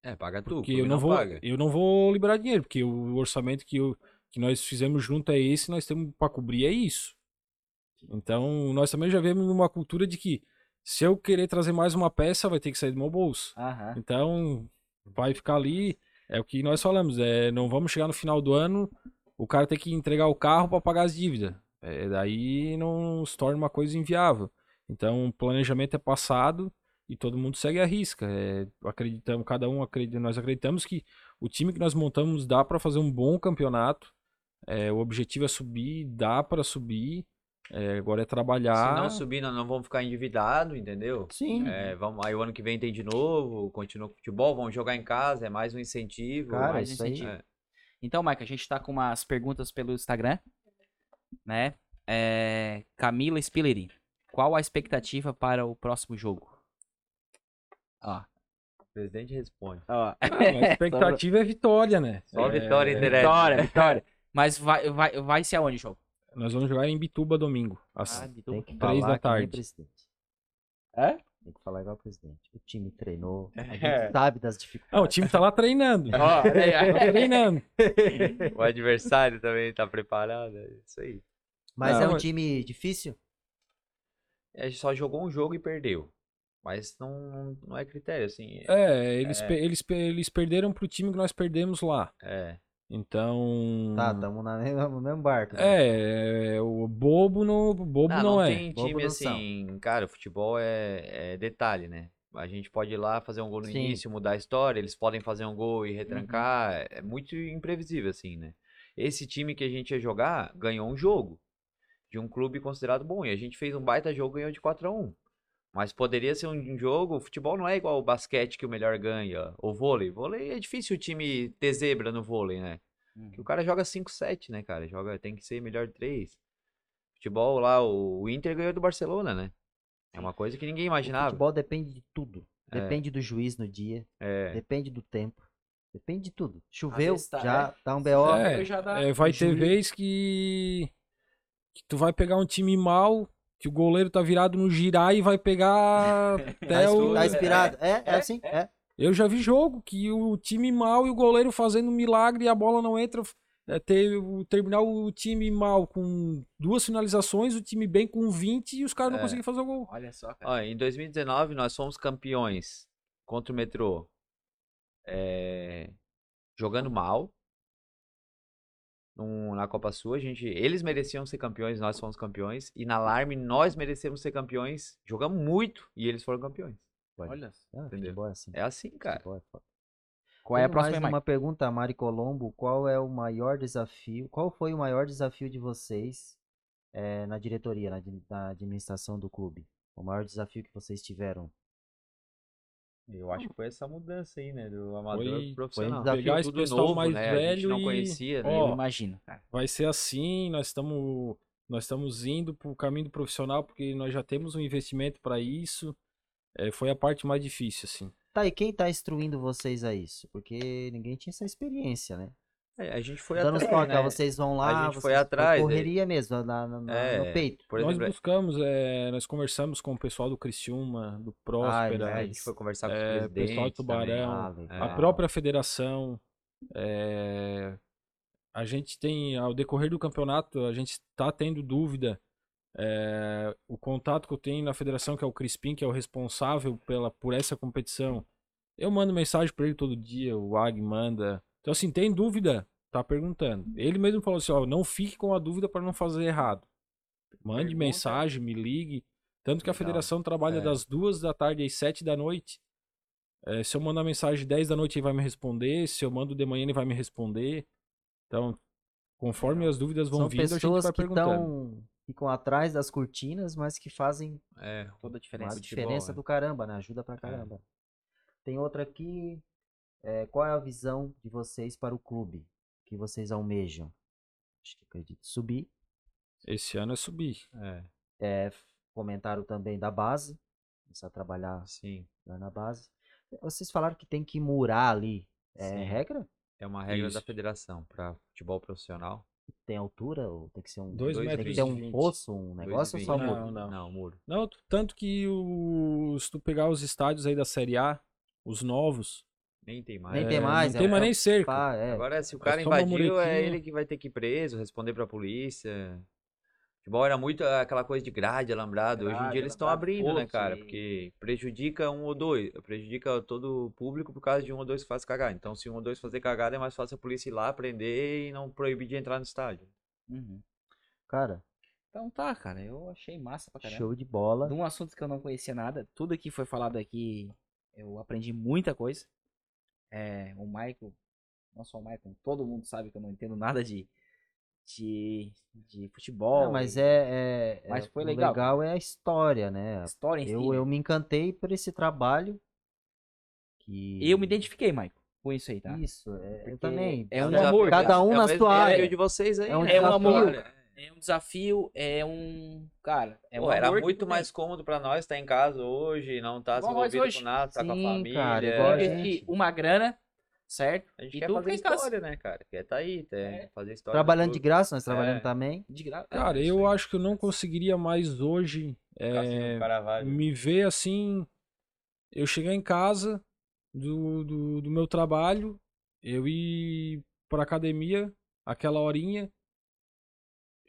É, paga tu, Porque eu não, vou, paga. eu não vou liberar dinheiro, porque o orçamento que, eu, que nós fizemos junto é esse, nós temos para cobrir é isso. Então, nós também já vemos uma cultura de que se eu querer trazer mais uma peça, vai ter que sair do meu bolso. Aham. Então, vai ficar ali, é o que nós falamos, é, não vamos chegar no final do ano, o cara tem que entregar o carro para pagar as dívidas. É, daí não se torna uma coisa inviável. Então, o planejamento é passado e todo mundo segue a risca. É, acreditamos, cada um acredita, nós acreditamos que o time que nós montamos dá para fazer um bom campeonato. É, o objetivo é subir, dá para subir. É, agora é trabalhar. Se não subir, nós não vamos ficar endividados, entendeu? Sim. É, vamos, aí o ano que vem tem de novo, continua com o futebol, vamos jogar em casa, é mais um incentivo. Cara, mais isso aí- incentivo. É. Então, Mike, a gente tá com umas perguntas pelo Instagram, né? É, Camila Spilleri. Qual a expectativa para o próximo jogo? Ó, O presidente responde. ó. Ah, a expectativa é vitória, né? Só É, vitória interessa. Vitória, vitória. Mas vai, vai, vai ser aonde o jogo? Nós vamos jogar em Bituba domingo. às Ah, Bituba. que Três falar da que nem tarde. É? Tem que falar igual o presidente. O time treinou. A gente É. sabe das Ah, o dificuldades. time tá lá treinando. Ó, é, Tá treinando. O adversário também tá preparado, é isso aí. Mas Não, é um mas- time difícil? A gente só jogou um jogo e perdeu. Mas não, não é critério, assim. É, eles, pe- eles, pe- eles perderam pro time que nós perdemos lá. É. Então. Tá, tamo na mesma, no mesmo barco. né? É, é, o bobo não, bobo não, não, não é. tem Bobo time não são. assim, cara, futebol é, é detalhe, né? A gente pode ir lá fazer um gol no Sim. início, mudar a história, eles podem fazer um gol e retrancar, é muito imprevisível assim, né? Esse time que a gente ia jogar ganhou um jogo de um clube considerado bom e a gente fez um baita jogo e ganhou de 4 a 1. Mas poderia ser um jogo, o futebol não é igual o basquete que o melhor ganha, ou vôlei. Vôlei é difícil o time ter zebra no vôlei, né? Que o cara joga 5-7, né, cara? Joga, tem que ser melhor 3. Futebol lá, o, o Inter ganhou do Barcelona, né? É uma coisa que ninguém O imaginava. futebol depende de tudo. É. Depende do juiz no dia, É. depende do tempo, depende de tudo. Choveu, tá, já dá um BO. É, dá- É, vai o ter juiz- vez que, que tu vai pegar um time mal, que o goleiro tá virado no girar e vai pegar até Tá, o... tá inspirado. É, é, é, assim, é. Eu já vi jogo que o time mal e o goleiro fazendo um milagre e a bola não entra. É, ter, o- terminar o time mal com duas finalizações, o time bem com 20 e os caras não É. conseguem fazer o gol. Olha só, cara. Ó, em 2019 nós fomos campeões contra o Metrô. é, jogando mal. Num- na Copa Sul, a gente, eles mereciam ser campeões, nós fomos campeões. E na Alarme nós merecemos ser campeões. Jogamos muito e eles foram campeões. Olha. Ah, Entendeu? é assim. É assim, cara. É. Qual é a próxima, mais Mike? uma pergunta, a Mari Colombo. Qual é o maior desafio? Qual foi o maior desafio de vocês eh, na diretoria, na, na administração do clube? O maior desafio que vocês tiveram? Eu acho que foi essa mudança aí, né? Do amador Foi- pro foi um profissional. desafio Pegar esse Tudo pessoal novo, mais né? A gente velho não e- conhecia, né? Ó, Eu imagino, cara. Vai ser assim, nós estamos nós estamos indo para o caminho do profissional porque nós já temos um investimento para isso. É, foi a parte mais difícil, assim. Tá, e quem tá instruindo vocês a isso? Porque ninguém tinha essa experiência, né? É, a gente foi Dando atrás, toques, né? ah, vocês vão lá, gente foi atrás, correria mesmo, na, na- É, no peito. Por nós exemplo, buscamos, é, nós conversamos com o pessoal do Criciúma, do Próspera, é, a gente foi conversar com os é, presidentes pessoal de Tubarão, Ah, também. a própria federação. é, a gente tem, ao decorrer do campeonato, a gente está tendo dúvida. é, o contato que eu tenho na federação, que é o Crispim, que é o responsável pela, por essa competição, eu mando mensagem para ele todo dia, o Ag manda. Então, assim, tem dúvida, tá perguntando. Ele mesmo falou assim: ó, não fique com a dúvida para não fazer errado. Mande Pergunta. mensagem, me ligue. Tanto que a Legal. federação trabalha É. das duas da tarde às sete da noite. É, se eu mandar mensagem 10 da noite, ele vai me responder. Se eu mando de manhã, ele vai me responder. Então, conforme as dúvidas vão São vindo, a gente vai que perguntando. estão ficam atrás das cortinas, mas que fazem É, Toda a diferença. futebol, diferença é. do caramba, né? Ajuda pra caramba. Tem outra aqui. É, qual é a visão de vocês para o clube? Que vocês almejam? Acho que acredito subir. Esse ano é subir. é, É, comentaram também da base. Começar a trabalhar sim. lá na base. Vocês falaram que tem que murar ali. É Sim. regra? É uma regra da Isso. federação para futebol profissional. Tem altura ou tem que ser um. Dois tem metros que e ter um poço, um negócio ou só 2,20. muro? Não, não. Não, muro. Não, tanto que o, se tu pegar os estádios aí da Série A, os novos, Nem tem mais. Nem é, tem mais. não tem é- mais é nem cerca. pá, é. Agora, se o É cara invadiu, é ele que vai ter que ir preso, responder pra polícia. Futebol era muito aquela coisa de grade, alambrado. Hoje em Grade, dia eles estão abrindo, né, cara? e- Porque prejudica um ou dois. Prejudica todo o público por causa de um ou dois que faz cagada. Então, se um ou dois fazer cagada, é mais fácil a polícia ir lá, prender e não proibir de entrar no estádio. Uhum. Cara, Então tá, cara. Eu achei massa pra caramba. show de bola. De um assunto que eu não conhecia nada. Tudo que foi falado aqui, eu aprendi muita coisa. É, o Michael, não só o Michael, todo mundo sabe que eu não entendo nada de, de, de futebol. Não, mas e é, é- Mas é- foi o legal. legal é a história, né? História em si, Eu, né? eu me encantei por esse trabalho. Que... Eu me identifiquei, Michael, com isso aí, tá? Isso, é, eu também. é um amor, Cada um é na sua desafio área. de vocês aí, É um né? É um amor. É um desafio, é um. Cara, é um Pô, era amor que muito tu tem. mais cômodo pra nós estar em casa hoje, não estar se Igual nós envolvido hoje. com nada, estar com a família. cara, igual a Investir gente. uma grana, certo? A gente E quer fazer fica em casa. história, né, cara? Quer tá aí, quer fazer história. Trabalhando de graça, nós trabalhando É. também. De gra... Cara, é eu acho que eu não conseguiria mais hoje assim, é, me ver assim. Eu chegar em casa do, do, do meu trabalho, eu ir pra academia, aquela horinha,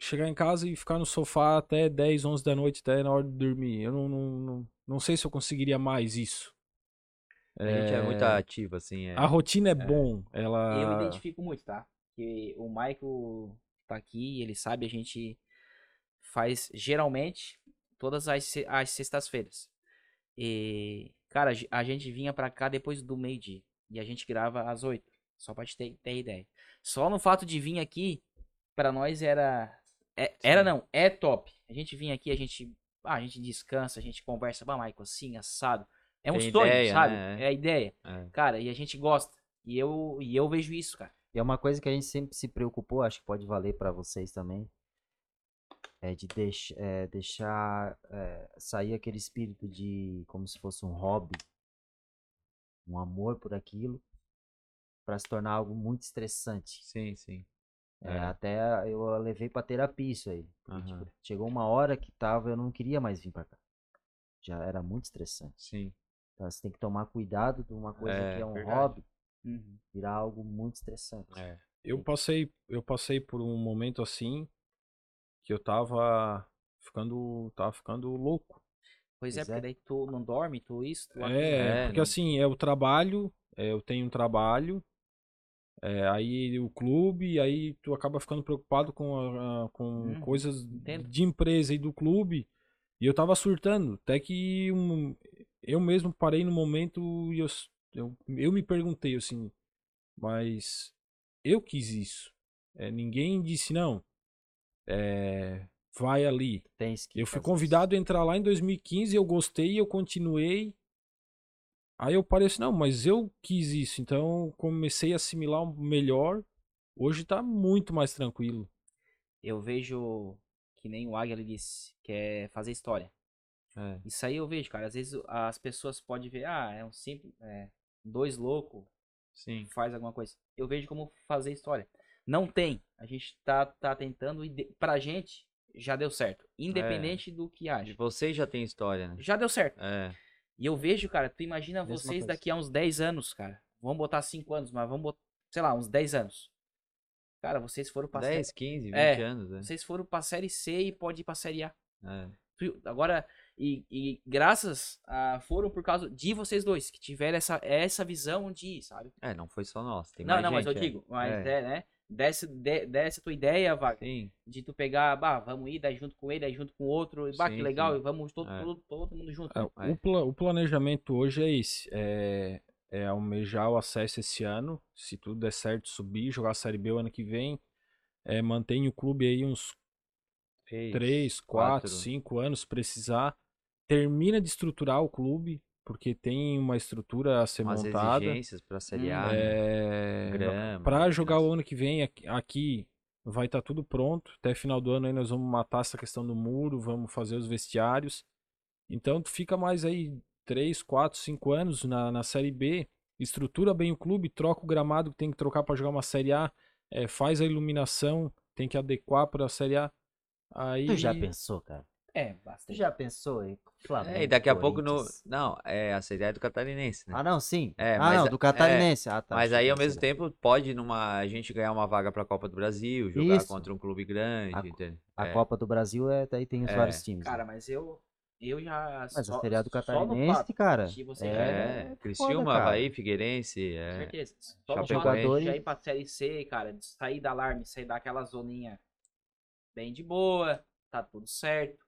chegar em casa e ficar no sofá até 10, 11 da noite, até na hora de dormir. Eu não, não, não, não sei se eu conseguiria mais isso. A gente é muito ativo, assim. É. A rotina é, bom. Ela. Eu me identifico muito, tá? Que o Michael tá aqui, ele sabe, a gente faz geralmente todas as, as sextas-feiras. E, cara, a ge- a gente vinha pra cá depois do meio-dia. E a gente grava às oito. Só pra te ter, ter ideia. Só no fato de vir aqui, pra nós era. É- era não, é top. A gente vinha aqui, a gente. ah, a gente descansa, a gente conversa, bah, Michael, assim, assado. É um Tem sonho, ideia, sabe? né? É a ideia. É. Cara, e a gente gosta. E eu, e eu vejo isso, cara. E é uma coisa que a gente sempre se preocupou, acho que pode valer pra vocês também. É de deix, é, deixar é, sair aquele espírito de como se fosse um hobby. um amor por aquilo, para se tornar algo muito estressante. Sim, sim. É, É. até eu levei pra terapia isso aí. porque, tipo, chegou uma hora que tava, eu não queria mais vir pra cá. Já era muito estressante. Sim. Então você tem que tomar cuidado de uma coisa É, que é um verdade. hobby Uhum. virar algo muito estressante. É. Eu passei, eu passei por um momento assim que eu tava ficando, tava ficando louco. Pois é, Pois é. porque daí tu não dorme, tu isso, tu. É, É, porque não- assim, é o trabalho, é, eu tenho um trabalho, é, aí o clube, aí tu acaba ficando preocupado com, a- com Uhum, coisas entendo. de empresa e do clube, e eu tava surtando, até que um- eu mesmo parei no momento e eu, eu, eu me perguntei assim, mas eu quis isso, É, ninguém disse não, é, vai ali, Tens que eu fui convidado a entrar lá em 2015, eu gostei, eu continuei. Aí eu parei assim, não, mas eu quis isso, então comecei a assimilar melhor. Hoje tá muito mais tranquilo. Eu vejo que nem o Águia disse, que é fazer história. É. Isso aí eu vejo, cara. Às vezes as pessoas podem ver, ah, é um simples. É, dois loucos Sim. faz alguma coisa. Eu vejo como fazer história. Não tem. A gente tá, tá tentando. e de- Pra gente, já deu certo. Independente do que haja. Vocês já têm história, né? Já deu certo. É. E eu vejo, cara, tu imagina Mesma vocês coisa. daqui a uns 10 anos, cara. Vamos botar 5 anos, mas vamos botar, sei lá, uns 10 anos. Cara, vocês foram pra 10, 15, 20 É. anos, né? Vocês foram pra série C e pode ir pra série A. É. Agora, e, e graças a. Foram por causa de vocês dois, que tiveram essa, essa visão de sabe? É, não foi só nós. Não, não, mas eu gente, é. digo, mas É. é, né? Desce, de, desce a tua ideia, Vaga, Sim, de tu pegar, bah, vamos ir, daí junto com ele, daí junto com o outro, e bah, que Sim, legal, sim. e vamos todo, É. todo, todo mundo junto. É, É. o, pla- o planejamento hoje é esse: é, é almejar o acesso esse ano. Se tudo der certo, subir, jogar a Série B o ano que vem. É, mantém o clube aí uns três, 3, 4, 5 anos, se precisar. Termina de estruturar o clube, porque tem uma estrutura a ser Umas montada. exigências pra Série. A, né? É, Grama. Para jogar o nossa. ano que vem aqui, vai estar tudo pronto. Até final do ano aí nós vamos matar essa questão do muro, vamos fazer os vestiários. Então tu fica mais aí 3, 4, 5 anos na, na Série B, estrutura bem o clube, troca o gramado que tem que trocar para jogar uma Série A, é, faz a iluminação, tem que adequar para a Série A. Aí Tu já pensou, cara? É, Tu bastante. já pensou em Flamengo? É, e daqui a pouco no. Não, é a Série é do Catarinense, né? Ah, não, sim. É, ah, mas não, a- do catarinense. Ah, tá. Mas aí, ao mesmo tempo, pode numa, a gente ganhar uma vaga pra Copa do Brasil, jogar Isso. contra um clube grande, A- entendeu? A É. Copa do Brasil é, daí tem os É. vários times. né? Cara, mas eu. Eu já. Mas só, a Série do Catarinense, fato cara. você é, É, foda, Criciúma. Havaí, Figueirense. É. Certeza. Só no já ir pra série C, cara, sair da alarme, sair daquela zoninha bem de boa, tá tudo certo.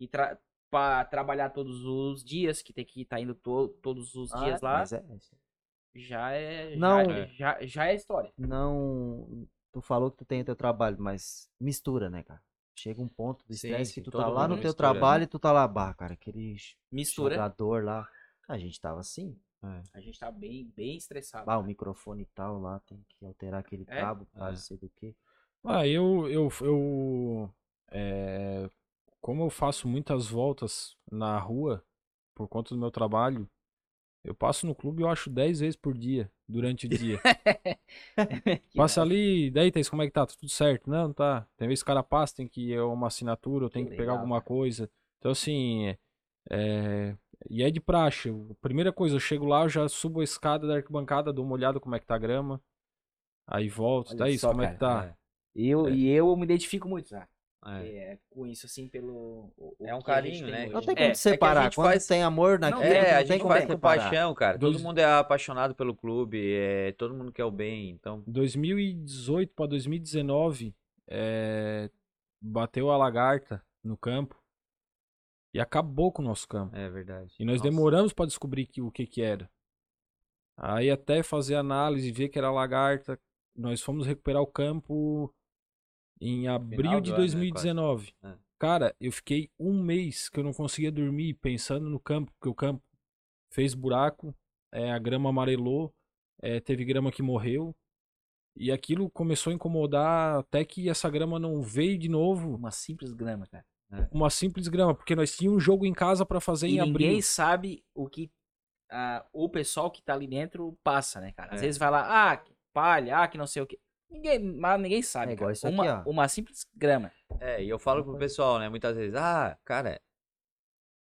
E tra pra trabalhar todos os dias, que tem que estar indo to todos os Ah, dias lá, mas é- já é. Não. Já, já, já é história. não. Tu falou que tu tem teu trabalho, mas mistura, né, cara? Chega um ponto do Sim, estresse que tu tá lá no teu mistura, né? trabalho e tu tá lá, bah, cara, aquele Mistura. jogador lá. A gente tava assim, A gente tá bem, bem estressado. bah, o microfone e tal lá, tem que alterar aquele É? cabo, pra É. não sei do que. Ah, eu, eu, eu é, como eu faço muitas voltas na rua por conta do meu trabalho, eu passo no clube eu acho 10 vezes por dia, durante o dia. Que Passa ali, daí Thaís, como é que tá? Tá tudo certo? Não, tá. Tem vezes que o cara passa, tem que ir uma assinatura, eu tenho que, pegar legal, alguma cara. coisa. Então, assim, é, e é de praxe. A primeira coisa, eu chego lá, eu já subo a escada da arquibancada, dou uma olhada como é que tá a grama. Aí volto, Olha Thaís, só, como é que tá? cara. Eu, É. E eu me identifico muito, sabe? É. É, com isso, assim, pelo. o- o É um carinho, né? hoje. Não tem É, como é que a separar. gente Quando faz- tem amor naquilo, É, não a tem gente como faz com paixão, cara. Dois- Todo mundo é apaixonado pelo clube, é, todo mundo quer o bem, então. 2018 para 2019, é, bateu a lagarta no campo e acabou com o nosso campo. É verdade. E nós Nossa. demoramos para descobrir que, o que que era. Aí até fazer análise, ver que era lagarta, nós fomos recuperar o campo em abril de do ano, né, 2019. É. Cara, eu fiquei um mês que eu não conseguia dormir pensando no campo, porque o campo fez buraco, é, a grama amarelou, é, teve grama que morreu. E aquilo começou a incomodar até que essa grama não veio de novo, Uma simples grama, cara. uma simples grama, porque nós tínhamos um jogo em casa para fazer E em abril. ninguém sabe o que ah, o pessoal que tá ali dentro passa, né, cara? Às É. vezes vai lá, ah, que palha, ah, que não sei o quê. Ninguém, mas ninguém sabe. É igual isso aqui, uma, ó. uma simples grama. É, e eu falo pro pessoal, né, muitas vezes, ah, cara,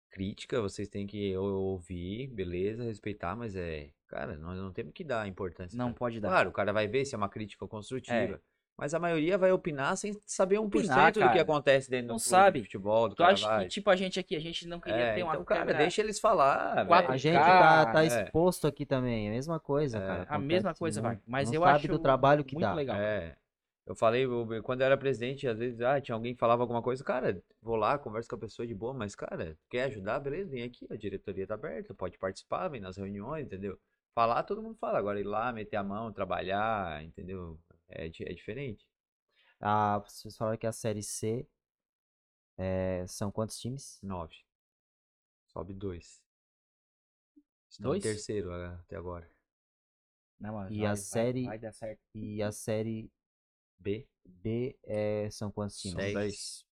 crítica vocês têm que ou- ouvir, beleza, respeitar, mas é, cara, nós não temos que dar importância. Não pode dar. Claro, o cara vai ver se é uma crítica construtiva. É. Mas a maioria vai opinar sem saber 1% Opinar, do que cara. acontece dentro Não do sabe. futebol, do Tu acha que, tipo, a gente aqui, a gente não queria É, ter uma então, cara, câmera- deixa eles falar, Quatro A gente Cara, tá, tá é. exposto aqui também, a mesma coisa, É, cara. a mesma coisa, não- vai. Mas não eu sabe acho do trabalho que muito dá. legal. É. Eu falei, eu- quando eu era presidente, às vezes, ah, tinha alguém que falava alguma coisa, cara, vou lá, converso com a pessoa de boa, mas, cara, quer ajudar, beleza, vem aqui, a diretoria tá aberta, pode participar, vem nas reuniões, entendeu? Falar, todo mundo fala, agora ir lá, meter a mão, trabalhar, entendeu? É, é diferente. Ah, vocês falaram que a Série C é, são quantos times? Nove. Sobe dois. Estão em Dois? terceiro ah, até agora. Não, E vai- a vai- série- Vai certo. E a Série B, B é, são quantos times? Dez. Dez.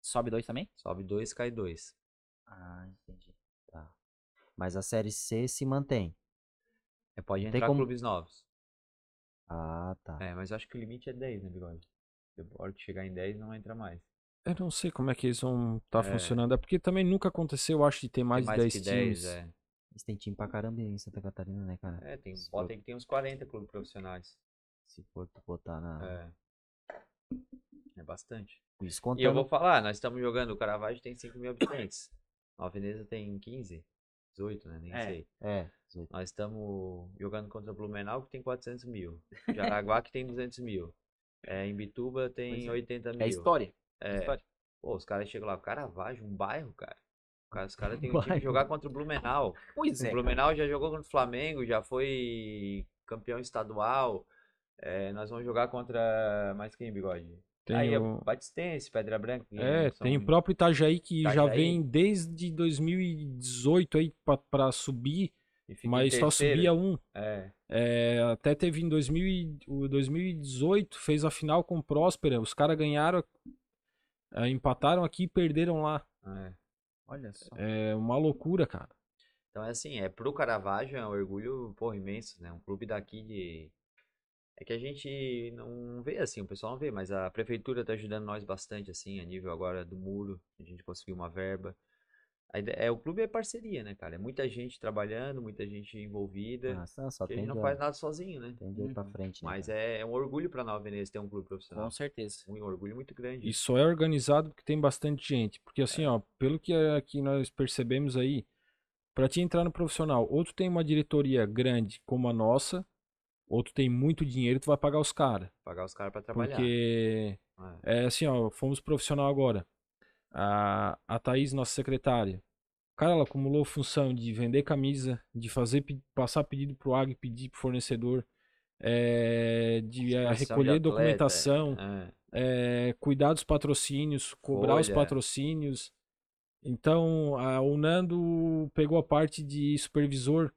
Sobe dois também? sobe dois, cai dois. Ah, entendi. Mas a Série C se mantém. É, pode Tem entrar como- clubes novos. Ah, tá. É, mas eu acho que o limite é 10, né, Bigode? Depois que chegar em 10, não entra mais. Eu não sei como é que eles vão estar É. funcionando. É porque também nunca aconteceu, eu acho, de ter Tem mais, de 10 que times. 10, é. Eles têm time pra caramba em Santa Catarina, né, cara? É, tem, bota for- aí que tem uns 40 clubes profissionais. Se for tu botar na. É. É bastante. Isso E eu contando. vou falar, nós estamos jogando, o Caravaggio tem 5 mil habitantes. Nova Veneza tem 15, 18, né? Nem É. sei. É, 18. Nós estamos jogando contra o Blumenau, que tem 400 mil. Jaraguá, que tem 200 mil. É, em Bituba tem é. 80 mil. É história. É. história. Pô, os caras chegam lá, Caravaggio, um bairro, cara. Os caras, têm um time de jogar contra o Blumenau. Pois O é. Blumenau já jogou contra o Flamengo, já foi campeão estadual. É, nós vamos jogar contra mais quem, Bigode? Tem Aí o- é Batistense, Pedra Branca. É, são- tem o próprio Itajaí que já Itajaí. vem desde 2018 aí pra, pra subir, e mas só subia um. É, É, até teve em 2000, e- o 2018, fez a final com o Próspera. Os caras ganharam, é, empataram aqui e perderam lá. é. Olha só. É uma loucura, cara. Então é assim, é pro Caravaggio é um orgulho, porra, imenso, né? Um clube daqui de. É que a gente não vê assim, o pessoal não vê, mas a prefeitura tá ajudando nós bastante, assim, a nível agora do muro, a gente conseguiu uma verba. A ide- é, o clube é parceria, né, cara? É muita gente trabalhando, muita gente envolvida. Ah, só, porque a gente tem não faz nada sozinho, né? Tem de ir pra frente, né? Mas é, é um orgulho pra Nova Veneza ter um clube profissional. Com certeza. Um orgulho muito grande. E só é organizado porque tem bastante gente. Porque É. assim, ó, pelo que aqui nós percebemos aí, pra te entrar no profissional, ou tu tem uma diretoria grande como a nossa, ou tu tem muito dinheiro, tu vai pagar os caras. Pagar os caras pra trabalhar. Porque É. é assim, ó, fomos profissional agora. A, a Thaís, nossa secretária, cara, ela acumulou função de vender camisa, de fazer, passar pedido pro AG, pedir pro fornecedor, é, de eh, Inscrição de recolher atleta, documentação, é. é, cuidar dos patrocínios, cobrar os Folha. patrocínios. Então, a, o Nando pegou a parte de supervisor,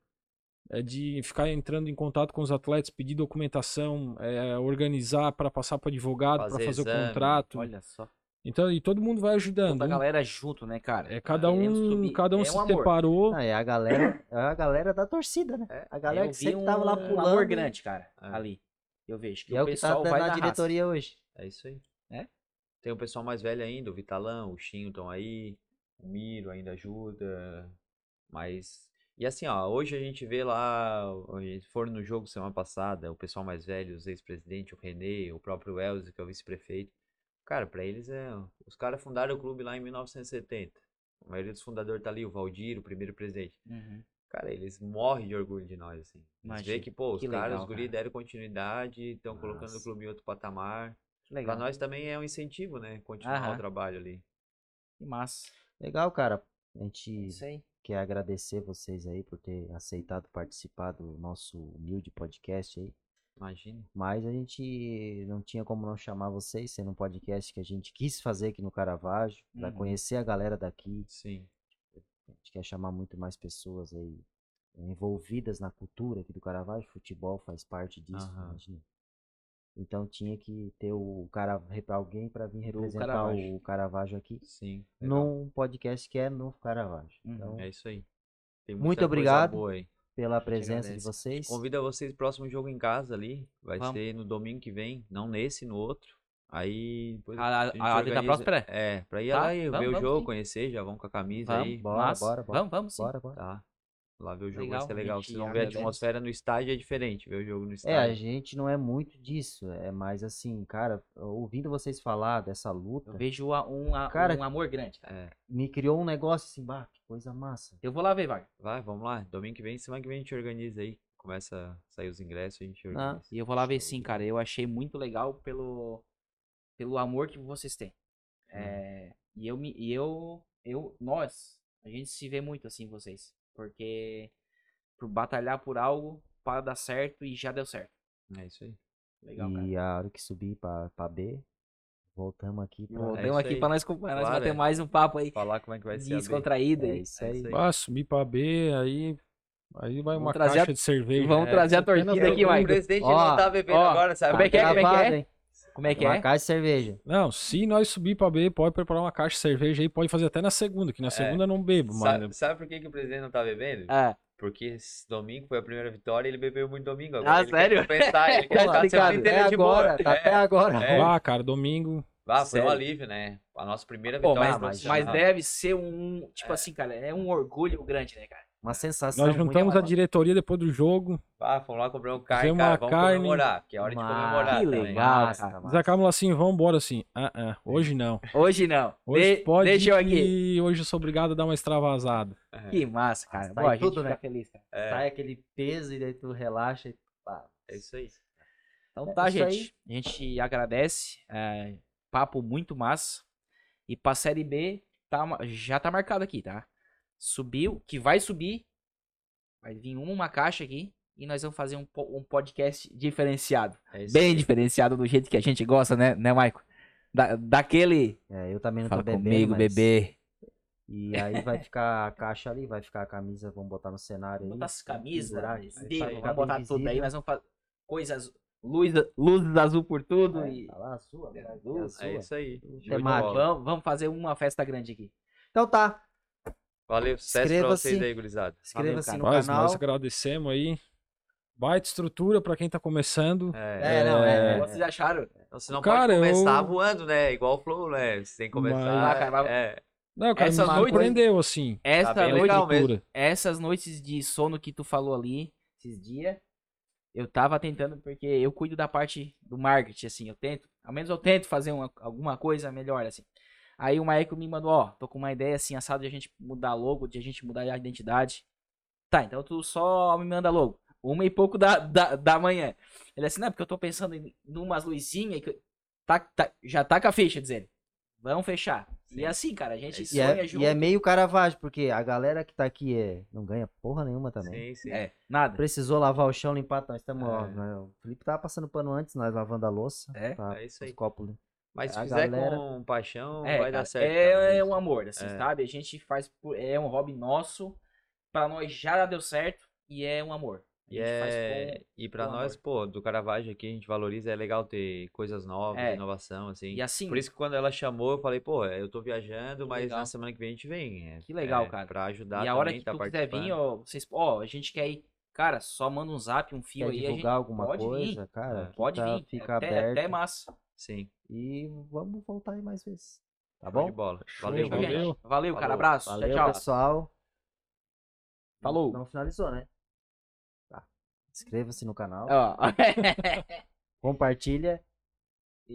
é, de ficar entrando em contato com os atletas, pedir documentação, é, organizar para passar para advogado, para Fazer fazer exame, o contrato. Olha só. Então, e todo mundo vai ajudando. Toda a Um- galera junto, né, cara? é, cada Queremos um, cada um É se um amor. separou. Não, é a galera, é a galera da torcida, né? É, A galera que sempre tava lá um pulando. amor grande, cara, É. ali. Eu vejo que E é o o que tá pessoal vai na na raça. diretoria hoje. É isso aí. É? Tem o pessoal mais velho ainda, o Vitalão, o Chinho estão aí, o Miro ainda ajuda, mas... E assim, ó, hoje a gente vê lá, a gente foram no jogo semana passada, o pessoal mais velho, os ex-presidentes, o Renê, o próprio Elze, que é o vice-prefeito. Cara, pra eles é... Os caras fundaram o clube lá em 1970. A maioria dos fundadores tá ali, o Valdir, o primeiro presidente. Uhum. Cara, eles morrem de orgulho de nós, assim. Imagina, vê que, pô, os que caras, legal, os guri cara. deram continuidade, estão colocando o clube em outro patamar. Pra nós também é um incentivo, né? Continuar Aham. o trabalho ali. Que massa. Legal, cara. A gente Isso aí. Quer agradecer vocês aí por ter aceitado participar do nosso humilde podcast aí. Imagina. Mas a gente não tinha como não chamar vocês, sendo um podcast que a gente quis fazer aqui no Caravaggio, para Uhum. conhecer a galera daqui. Sim. A gente quer chamar muito mais pessoas aí envolvidas na cultura aqui do Caravaggio. Futebol faz parte disso, Aham. imagina. Então tinha que ter o cara alguém para vir representar Caravaggio. o Caravaggio aqui Sim. legal. num podcast que é no Caravaggio. Uhum. Então, É isso aí. Tem Muito muita obrigado. boa aí. Pela presença de vocês. Convida vocês pro próximo jogo em casa ali. Vai Vamos. ser no domingo que vem, não nesse, no outro. Aí depois A- a- a Adri tá organiza- próspera? É, pra ir Tá, lá e vamos, ver o vamos jogo, sim. conhecer, já vão com a camisa Vamos, aí. Bora, Mas- bora, bora. Vamos, vamos sim. Bora, bora. Tá. Lá ver o jogo Legal, vai ser legal. gente Vocês vão ver a atmosfera no estádio é diferente, ver o jogo no É, a estádio. gente não é muito disso. É mais assim, cara, ouvindo vocês falar dessa luta, Eu vejo a- um, a- Cara, um amor grande, cara. É. me criou um negócio assim, bah, que coisa massa. Eu vou lá ver, Wagner. Vai, vamos lá. Domingo que vem, semana que vem a gente organiza aí. Começa a sair os ingressos, a gente organiza. E eu vou lá ver sim, cara. Eu achei muito legal pelo, pelo amor que vocês têm. Uhum. É, e eu, me, e eu, eu, nós, a gente se vê muito assim, vocês. Porque por batalhar por algo para dar certo e já deu certo. É isso aí. Legal, cara. e a hora que subir pra, pra B, voltamos aqui pra. Voltamos isso aqui aí. pra nós, pra nós bater é. mais um papo aí. Falar como é que vai ser a B. Descontraído É isso É aí. isso aí. Ah, subir pra B, aí. Aí vai Vamos uma trazer a- caixa de cerveja. Vamos É, trazer a torcida aqui, o Michael. presidente Ó, não tá bebendo ó, agora, sabe? como é que é, como é que é? Como é que Uma é? caixa de cerveja. Não, se nós subir pra B, pode preparar uma caixa de cerveja aí, pode fazer até na segunda, que na segunda eu não bebo, Sabe, mas. sabe por que, que o presidente não tá bebendo? Ah, Porque esse domingo foi a primeira vitória e ele bebeu muito domingo. Ah, Agora ele sério? Quer compensar, ele quer Tá ficar a semana ligado? inteira É de boa. agora, tá É. até agora. É. Ah, cara, domingo. Ah, foi um Sério? alívio, né? A nossa primeira Pô, vitória mas, profissional. mas deve ser um. Tipo É. assim, cara, é um orgulho grande, né, cara? Uma sensação. Nós muito juntamos a diretoria depois do jogo. Ah, fomos lá comprar um carne, cara, vamos carne. comemorar, que é hora de Mas- comemorar Que legal. Cara. Nós acabamos assim, vamos embora assim. Ah, ah, hoje não. Hoje não. Hoje De- pode Deixa eu aqui. hoje eu sou obrigado a dar uma extravasada. É, Que massa, cara. Sai Boa, a gente tudo, fica né? feliz, cara. é, Sai aquele peso e daí tu relaxa e pá. é isso aí. Então É tá, gente. A gente agradece. é, papo muito massa. E pra Série B, tá, já tá marcado aqui, tá? Subiu, que vai subir. Vai vir uma caixa aqui. E nós vamos fazer um, um podcast diferenciado. É Bem aí. diferenciado do jeito que a gente gosta, né, né Maico? Da, daquele. É, eu também não Fala tô bebendo. comigo, mas- bebê. E aí vai ficar a caixa ali, vai ficar a camisa, vamos botar no cenário aí. Botar as camisas, vamos botar tudo aí. Nós vamos fazer coisas. Luz, luzes azul por tudo. É, e... tá lá a sua, É, a É sua. isso aí. Vamos, vamos fazer uma festa grande aqui. Então tá, Valeu, sucesso pra vocês aí, gurizada. inscreva-se cara. no Nós, canal. nós agradecemos aí. Baita estrutura pra quem tá começando. É, É, não, é. Vocês acharam? Então você não Cara, pode começar eu- voando, né? Igual o Flow, né? Você tem que começar. Mas- Ah, cara, é, Não, cara, Essas me noites- surpreendeu assim. Essa bem noite, essas noites de sono que tu falou ali, esses dias, eu tava tentando, porque eu cuido da parte do marketing, assim, eu tento, ao menos eu tento fazer uma- alguma coisa melhor, assim. Aí o Maicon me mandou, ó, tô com uma ideia assim, assado de a gente mudar logo, de a gente mudar a identidade. Tá, então tu só me manda logo. Uma e pouco da, da, da manhã. Ele assim, não, porque eu tô pensando em numas luzinhas que. Tá, tá, já tá com a ficha, diz ele. Vamos fechar. E Sim. assim, cara, a gente É E sonha é, junto. e é meio caravagem, porque a galera que tá aqui é, não ganha porra nenhuma também. sim, sim. É, nada. Precisou lavar o chão, limpar, nós estamos. ó, É. né, O Felipe tava passando pano antes, nós lavando a louça. É, tá, é isso os aí. copos. Mas se A fizer galera- com paixão, É, vai dar certo. é, é um amor, assim, É. sabe? A gente faz. por- É um hobby nosso. Pra nós já deu certo. E é um amor. A E, gente faz é... e pra com nós, pô, do Caravaggio aqui, a gente valoriza, é legal ter coisas novas, É. inovação, assim. E assim, Por isso que quando ela chamou, eu falei, pô, eu tô viajando, mas legal. na semana que vem a gente vem. é- Que legal, é, cara. Pra ajudar e a hora também, que tá tu quiser vir, ó, vocês, ó, a gente quer ir. Cara, só manda um zap, um fio Quer aí. a divulgar gente alguma pode coisa, vir. cara? É. Pode tá- vir. Fica até, aberto. até massa. Sim, E vamos voltar aí mais vezes. Tá bom? de bola. Valeu, valeu. gente? Valeu, cara. Abraço. Valeu, tchau, tchau. pessoal. Falou. Não finalizou, né? Tá. Inscreva-se no canal. Ó. Compartilha.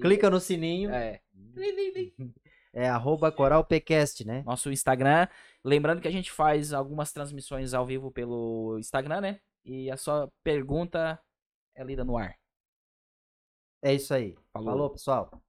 Clica no sininho. É. É arroba coralpcast, né? Nosso Instagram. Lembrando que a gente faz algumas transmissões ao vivo pelo Instagram, né? E a sua pergunta é lida no ar. É isso aí. Falou. Falou pessoal.